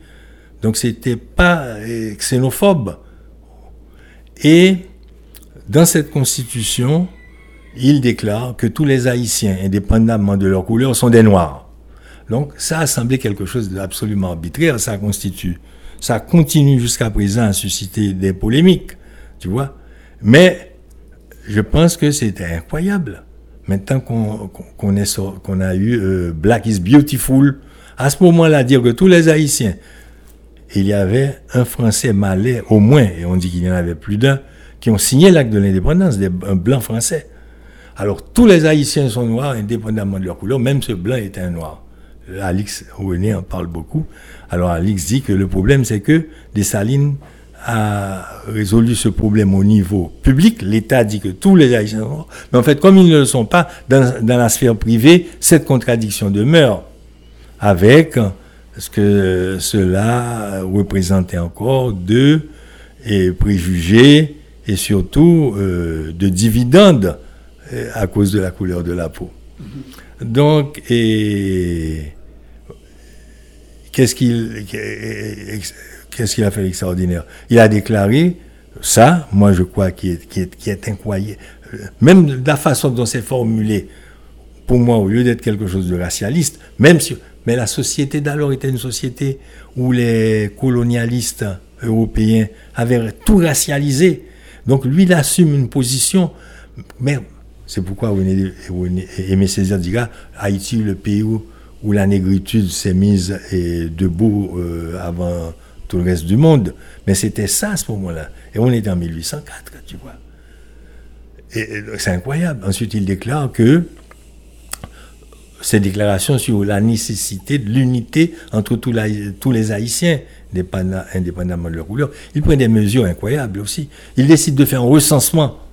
Donc c'était pas xénophobe. Et dans cette Constitution, il déclare que tous les Haïtiens, indépendamment de leur couleur, sont des Noirs. Donc ça a semblé quelque chose d'absolument arbitraire, ça constitue. Ça continue jusqu'à présent à susciter des polémiques, tu vois. Mais je pense que c'était incroyable. Maintenant qu'on a eu euh, Black is Beautiful, à ce moment-là, dire que tous les Haïtiens, il y avait un Français malais au moins, et on dit qu'il y en avait plus d'un, qui ont signé l'acte de l'indépendance, un blanc français. Alors tous les Haïtiens sont noirs, indépendamment de leur couleur, même ce blanc était un noir. Alix René en parle beaucoup. Alors Alix dit que le problème, c'est que Dessalines a résolu ce problème au niveau public. L'État dit que tous les Haïtiens sont mais en fait, comme ils ne le sont pas, dans, la sphère privée, cette contradiction demeure avec ce que cela représentait encore de préjugés et surtout euh, de dividendes à cause de la couleur de la peau. Donc, et qu'est-ce qu'il a fait d'extraordinaire Il a déclaré ça, moi je crois, qui est, est, incroyable. Même la façon dont c'est formulé, pour moi, au lieu d'être quelque chose de racialiste, même si. Mais la société d'alors était une société où les colonialistes européens avaient tout racialisé. Donc lui, il assume une position. Mais c'est pourquoi Aimé Césaire dit Haïti, le pays où, où la négritude s'est mise debout euh, avant tout le reste du monde. Mais c'était ça à ce moment-là. Et on est en 1804, tu vois. Et, c'est incroyable. Ensuite, il déclare que ces déclarations sur la nécessité de l'unité entre tous, les Haïtiens, indépendamment de leur couleur, il prend des mesures incroyables aussi. Il décide de faire un recensement.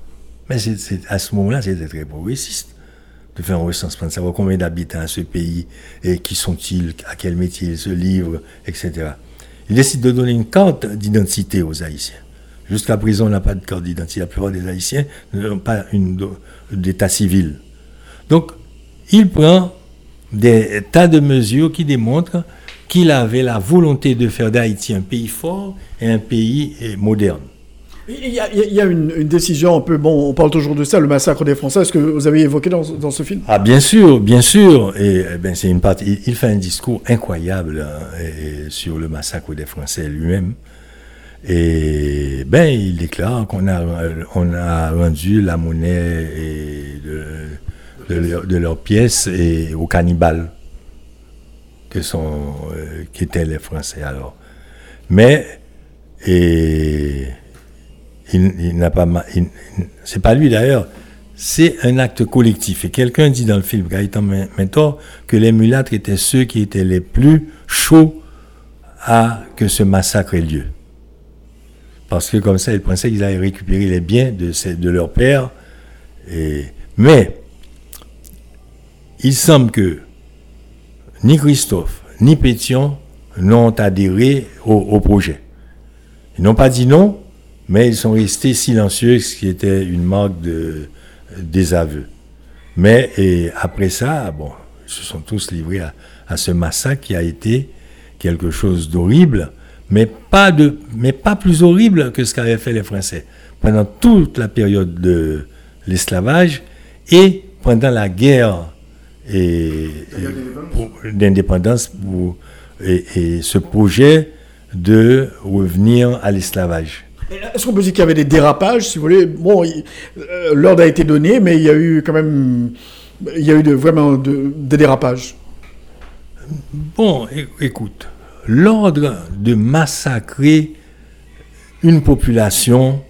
Mais c'est, à ce moment-là, c'était très progressiste de faire un recensement, de savoir combien d'habitants ce pays, et qui sont-ils, à quel métier ils se livrent, etc il décide de donner une carte d'identité aux Haïtiens. Jusqu'à présent, on n'a pas de carte d'identité. La plupart des Haïtiens n'ont pas d'état civil. Donc, il prend des tas de mesures qui démontrent qu'il avait la volonté de faire d'Haïti un pays fort et un pays eh, moderne. Il y a, une, décision un peu, bon, on parle toujours de ça, le massacre des Français, est-ce que vous avez évoqué dans, ce film? Ah bien sûr, bien sûr, et, eh ben, c'est une partie, il, fait un discours incroyable hein, sur le massacre des Français lui-même, et ben il déclare qu'on a, on a rendu la monnaie de, de, leurs pièces et aux cannibales, que sont, euh, qui étaient les Français alors. Mais, et il, n'a pas. C'est pas lui d'ailleurs. C'est un acte collectif. Et quelqu'un dit dans le film Gaëtan Mentor que les mulâtres étaient ceux qui étaient les plus chauds à que ce massacre ait lieu. Parce que comme ça, ils pensaient qu'ils allaient récupérer les biens de, de leur père. Mais, il semble que ni Christophe, ni Pétion n'ont adhéré au projet. Ils n'ont pas dit non, mais ils sont restés silencieux, ce qui était une marque de désaveu. Mais après ça, bon, se sont tous livrés à, ce massacre qui a été quelque chose d'horrible, mais pas, de, mais pas plus horrible que ce qu'avaient fait les Français pendant toute la période de l'esclavage et pendant la guerre et, d'indépendance et, et ce projet de revenir à l'esclavage. Est-ce qu'on peut dire qu'il y avait des dérapages, si vous voulez? Bon, euh, l'ordre a été donné, mais il y a eu quand même, il y a eu vraiment de- des dérapages. Bon, écoute, l'ordre de massacrer une population,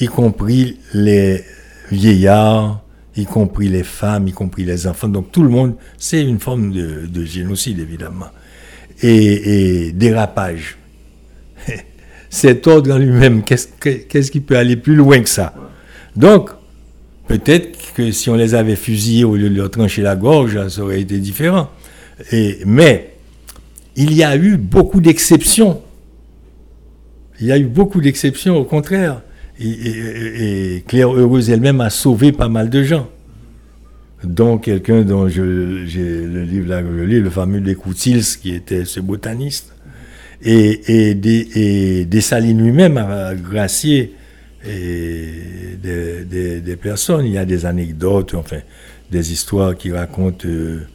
y compris les vieillards, y compris les femmes, y compris les enfants, donc tout le monde, c'est une forme de, de génocide, évidemment. Et, et dérapage. Cet ordre en lui-même, qu'est-ce que- qu'est-ce qui peut aller plus loin que ça? Donc, peut-être que si on les avait fusillés au lieu de leur trancher la gorge, ça aurait été différent. Mais il y a eu beaucoup d'exceptions. Il y a eu beaucoup d'exceptions, au contraire. Et, Claire Heureuse elle-même a sauvé pas mal de gens. Dont quelqu'un dont j'ai le livre là le fameux Descoutils, qui était ce botaniste. Et, et, des, et Dessalines lui-même a gracié des, personnes. Il y a des anecdotes, enfin, des histoires qui racontent, euh,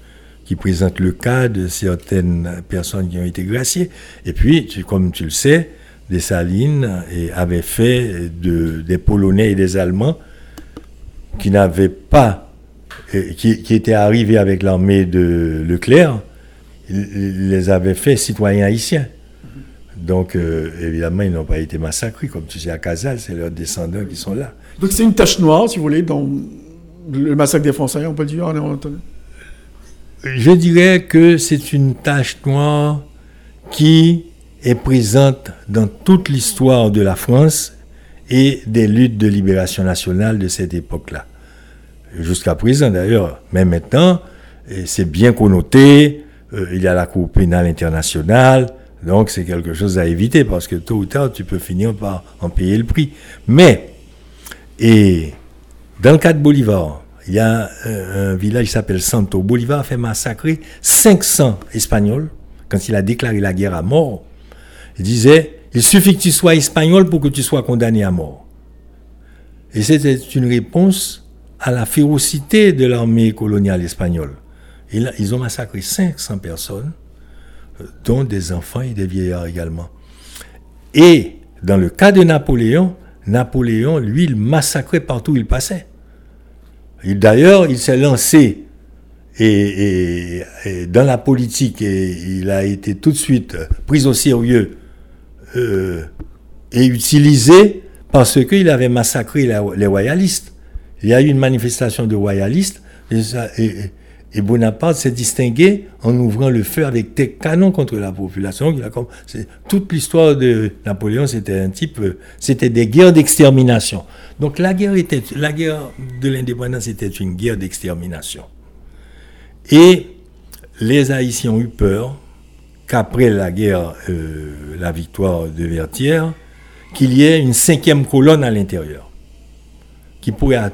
qui présentent le cas de certaines personnes qui ont été graciées. Et puis, comme tu le sais, Dessalines avait fait de, des Polonais et des Allemands qui n'avaient pas, qui, étaient arrivés avec l'armée de Leclerc, il les avait fait citoyens haïtiens. Donc, euh, évidemment, ils n'ont pas été massacrés. Comme tu sais, à Casal, c'est leurs descendants qui sont là. Donc c'est une tache noire, si vous voulez, dans le massacre des Français, on peut le dire. on est en- Je dirais que c'est une tache noire qui est présente dans toute l'histoire de la France et des luttes de libération nationale de cette époque-là. Jusqu'à présent d'ailleurs, mais maintenant, c'est bien connoté, euh, il y a la Cour pénale internationale, donc c'est quelque chose à éviter parce que tôt ou tard, tu peux finir par en payer le prix. Mais, et dans le cas de Bolivar, il y a un village qui s'appelle Santo. Bolivar a fait massacrer 500 Espagnols quand il a déclaré la guerre à mort. Il disait, il suffit que tu sois espagnol pour que tu sois condamné à mort. Et c'était une réponse à la férocité de l'armée coloniale espagnole. Ils ont massacré 500 personnes, dont des enfants et des vieillards également. Et dans le cas de Napoléon, Napoléon, lui, il massacrait partout où il passait. D'ailleurs, il s'est lancé et, dans la politique et il a été tout de suite pris au sérieux euh, et utilisé parce qu'il avait massacré les royalistes. Il y a eu une manifestation de royalistes et, et- Bonaparte s'est distingué en ouvrant le feu avec des canons contre la population. Toute l'histoire de Napoléon, c'était un type, euh, c'était des guerres d'extermination. Donc la guerre était, la guerre de l'indépendance était une guerre d'extermination. Et les Haïtiens ont eu peur qu'après la guerre, euh, la victoire de Vertières, qu'il y ait une cinquième colonne à l'intérieur, qui pourrait à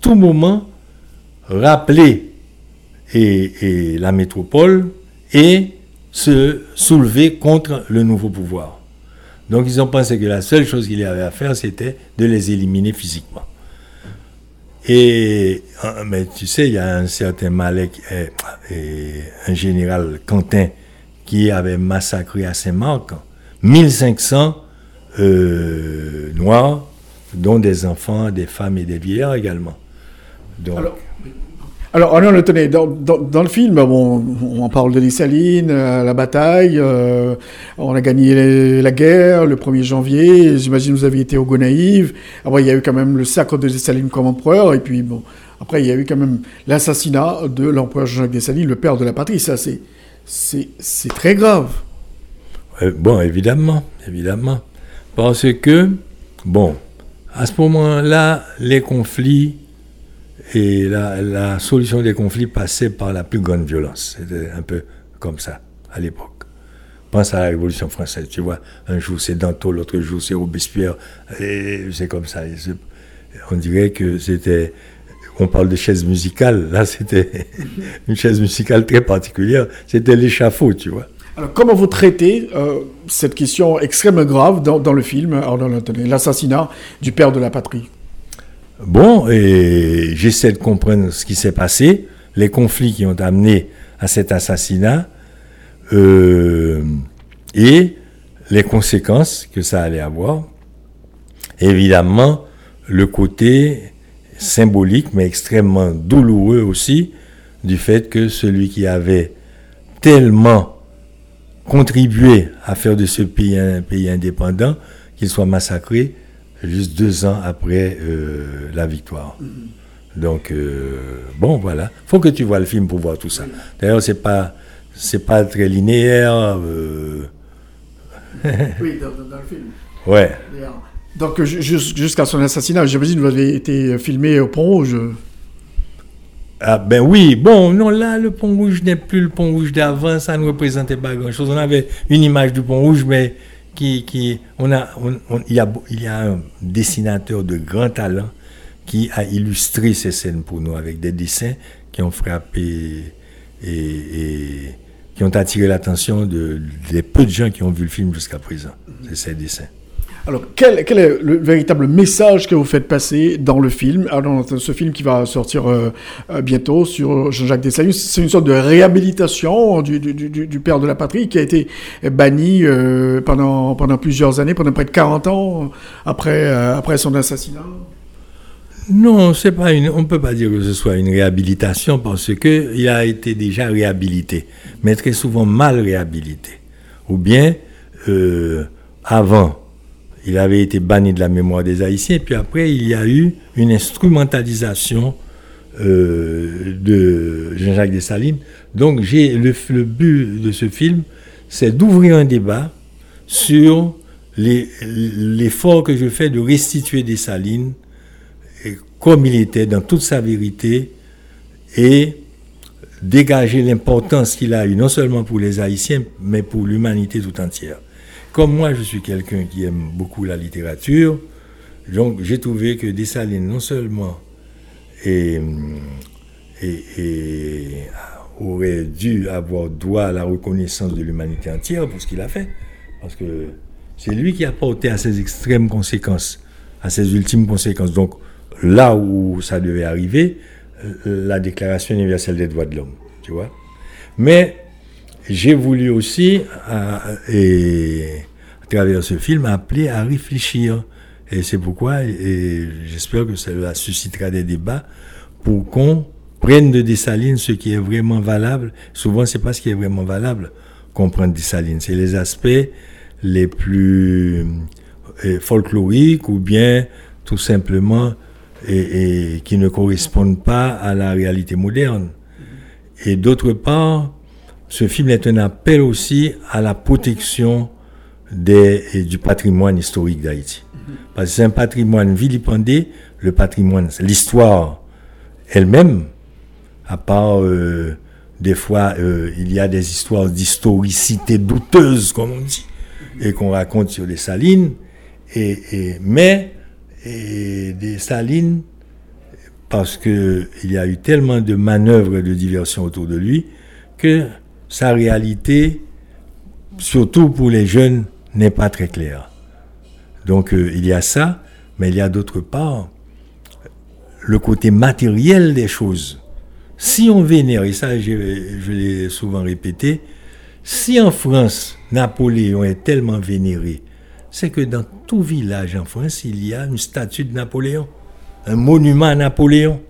tout moment rappeler et, la métropole et se soulever contre le nouveau pouvoir. Donc ils ont pensé que la seule chose qu'il y avait à faire, c'était de les éliminer physiquement. Et, euh, mais tu sais, il y a un certain Malek, et un général Quentin, qui avait massacré à Saint-Marc 1500 euh, Noirs, dont des enfants, des femmes et des vieillards également. Alors, alors, le tenez, dans, dans, le film, on parle de Dessalines, euh, la bataille, euh, on a gagné la guerre le 1er janvier, j'imagine vous aviez été au Gonaïve, après il y a eu quand même le sacre de Dessalines comme empereur, et puis après il y a eu quand même l'assassinat de l'empereur Jean-Jacques Dessalines, le père de la patrie, ça c'est, très grave. Bon, évidemment, évidemment. Parce que, bon, à ce moment-là, les conflits et la, la solution des conflits passaient par la plus grande violence. C'était un peu comme ça, à l'époque. Pense à la Révolution française, tu vois. Un jour c'est Danton, l'autre jour c'est Robespierre, et c'est comme ça. On dirait que c'était on parle de chaise musicale. Là, c'était une chaise musicale très particulière. C'était l'échafaud, tu vois. Alors, comment vous traitez euh, cette question extrêmement grave dans, le film, l'assassinat du père de la patrie? Bon, j'essaie de comprendre ce qui s'est passé, les conflits qui ont amené à cet assassinat euh, et les conséquences que ça allait avoir. Évidemment, le côté symbolique, mais extrêmement douloureux aussi, du fait que celui qui avait tellement contribué à faire de ce pays un pays indépendant, qu'il soit massacré juste deux ans après euh, la victoire. Donc, euh, bon, voilà. faut que tu vois le film pour voir tout ça. D'ailleurs, c'est pas, c'est pas très linéaire. euh, Oui, dans, dans le film. ouais. Donc, ju- jus- jusqu'à son assassinat, j'imagine que vous avez été filmé au Pont Rouge. Ah ben oui, bon, non, là, le pont rouge n'est plus le pont rouge d'avant, ça ne représentait pas grand-chose. On avait une image du pont rouge, mais qui, qui on a, il, y a, un dessinateur de grand talent qui a illustré ces scènes pour nous avec des dessins qui ont frappé et, et qui ont attiré l'attention de, des peu de gens qui ont vu le film jusqu'à présent. C'est ces dessins. Alors, quel, quel est le véritable message que vous faites passer dans le film Alors, dans ce film qui va sortir euh, euh, bientôt sur Jean-Jacques Dessalines, c'est une sorte de réhabilitation du, père de la patrie qui a été banni euh, pendant, plusieurs années, pendant près de 40 ans après, euh, son assassinat. Non, c'est pas une. On peut pas dire que ce soit une réhabilitation parce que il a été déjà réhabilité, mais très souvent mal réhabilité. Ou bien euh, avant, il avait été banni de la mémoire des Haïtiens, puis après il y a eu une instrumentalisation euh, de Jean-Jacques Dessalines. Donc le, le but de ce film, c'est d'ouvrir un débat sur l'effort que je fais de restituer Dessalines comme il était dans toute sa vérité et dégager l'importance qu'il a eu non seulement pour les Haïtiens, mais pour l'humanité tout entière. Comme moi, je suis quelqu'un qui aime beaucoup la littérature, donc j'ai trouvé que Dessalines non seulement aurait dû avoir droit à la reconnaissance de l'humanité entière pour ce qu'il a fait, parce que c'est lui qui a porté à ses extrêmes conséquences, à ses ultimes conséquences. Donc là où ça devait arriver, euh, la Déclaration universelle des droits de l'homme, tu vois. Mais j'ai voulu aussi, à, et, à travers ce film, appeler à réfléchir. Et c'est pourquoi, et j'espère que cela suscitera des débats pour qu'on prenne de Dessalines ce qui est vraiment valable. Souvent, c'est pas ce qui est vraiment valable qu'on prend de Dessalines. C'est les aspects les plus euh, folkloriques ou bien tout simplement et qui ne correspondent pas à la réalité moderne. Et d'autre part, ce film est un appel aussi à la protection des, et du patrimoine historique d'Haïti. Parce que c'est un patrimoine vilipendé, le patrimoine, l'histoire elle-même, à part euh, des fois, euh, il y a des histoires d'historicité douteuse, comme on dit, et qu'on raconte sur les salines, et, et- mais et des salines, parce que il y a eu tellement de manœuvres de diversion autour de lui, que sa réalité, surtout pour les jeunes, n'est pas très claire. Donc euh, il y a ça, mais il y a d'autre part le côté matériel des choses. Si on vénère, et ça je, je l'ai souvent répété, si en France Napoléon est tellement vénéré, c'est que dans tout village en France, il y a une statue de Napoléon, un monument à Napoléon.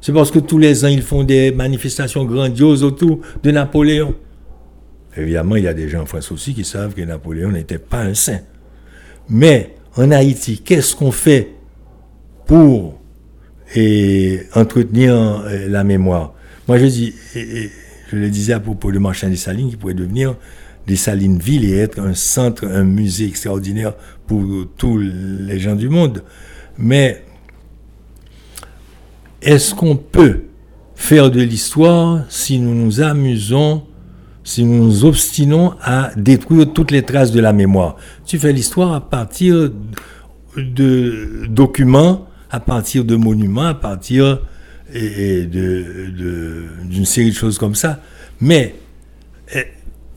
C'est parce que tous les ans, ils font des manifestations grandioses autour de Napoléon. Évidemment, il y a des gens en France aussi qui savent que Napoléon n'était pas un saint. Mais en Haïti, qu'est-ce qu'on fait pour et, entretenir euh, la mémoire? Moi, je dis, je le disais à propos de Marchand des Salines, qui pourrait devenir des Salines Ville et être un centre, un musée extraordinaire pour tous les gens du monde. Mais est-ce qu'on peut faire de l'histoire si nous nous amusons, si nous nous obstinons à détruire toutes les traces de la mémoire? Tu fais l'histoire à partir de documents, à partir de monuments, à partir d'une série de choses comme ça. Mais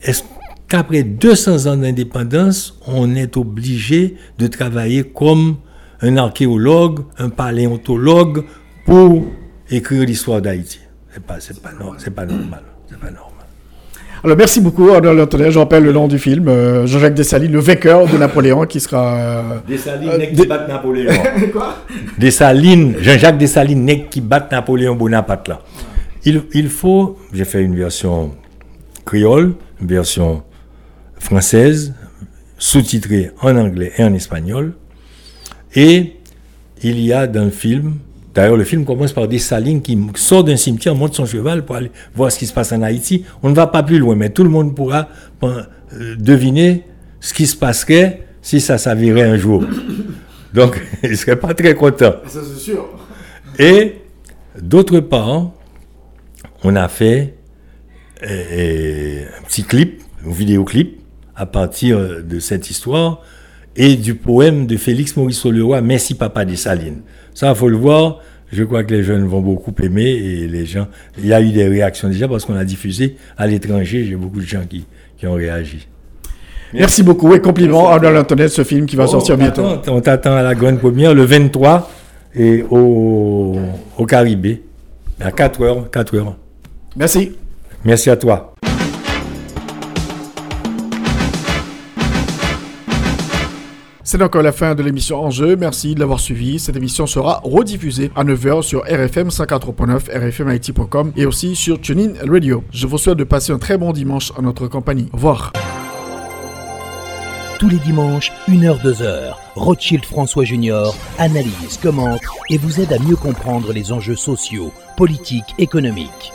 est-ce qu'après 200 ans d'indépendance, on est obligé de travailler comme un archéologue, un paléontologue pour écrire l'histoire d'Haïti C'est pas, c'est pas, c'est pas normal. C'est pas normal. Alors merci beaucoup, Arnaud. Je rappelle le nom du film, euh, Jean-Jacques Dessalines, le vainqueur de Napoléon, qui sera. Euh, Dessalines, euh, qui bat Napoléon. Quoi? Dessalines, Jean-Jacques Dessalines, qui bat Napoléon Bonaparte là. Il, il faut, j'ai fait une version créole, une version française, sous-titrée en anglais et en espagnol. Et il y a dans le film D'ailleurs, le film commence par des salines qui sortent d'un cimetière, montent son cheval pour aller voir ce qui se passe en Haïti. On ne va pas plus loin, mais tout le monde pourra euh, deviner ce qui se passerait si ça s'avérait un jour. Donc, il ne serait pas très content. Ça, c'est sûr. Et, d'autre part, on a fait euh, euh, un petit clip, un vidéoclip, à partir de cette histoire et du poème de Félix Maurice Leroy, Merci Papa des Salines. Ça, il faut le voir. Je crois que les jeunes vont beaucoup aimer et les gens. Il y a eu des réactions déjà parce qu'on a diffusé à l'étranger. J'ai beaucoup de gens qui, qui ont réagi. Merci, beaucoup et compliments à l'Antoinette, ce film qui va oh, sortir bientôt. on t'attend à la grande première le 23 et au, au Caribé à 4 heures. 4 heures. Merci. Merci à toi. C'est encore la fin de l'émission Enjeu. Merci de l'avoir suivi. Cette émission sera rediffusée à 9h sur RFM 104.9, rfmit.com et aussi sur TuneIn Radio. Je vous souhaite de passer un très bon dimanche en notre compagnie. Au revoir. Tous les dimanches, 1h, 2h, Rothschild François Junior analyse, commente et vous aide à mieux comprendre les enjeux sociaux, politiques, économiques.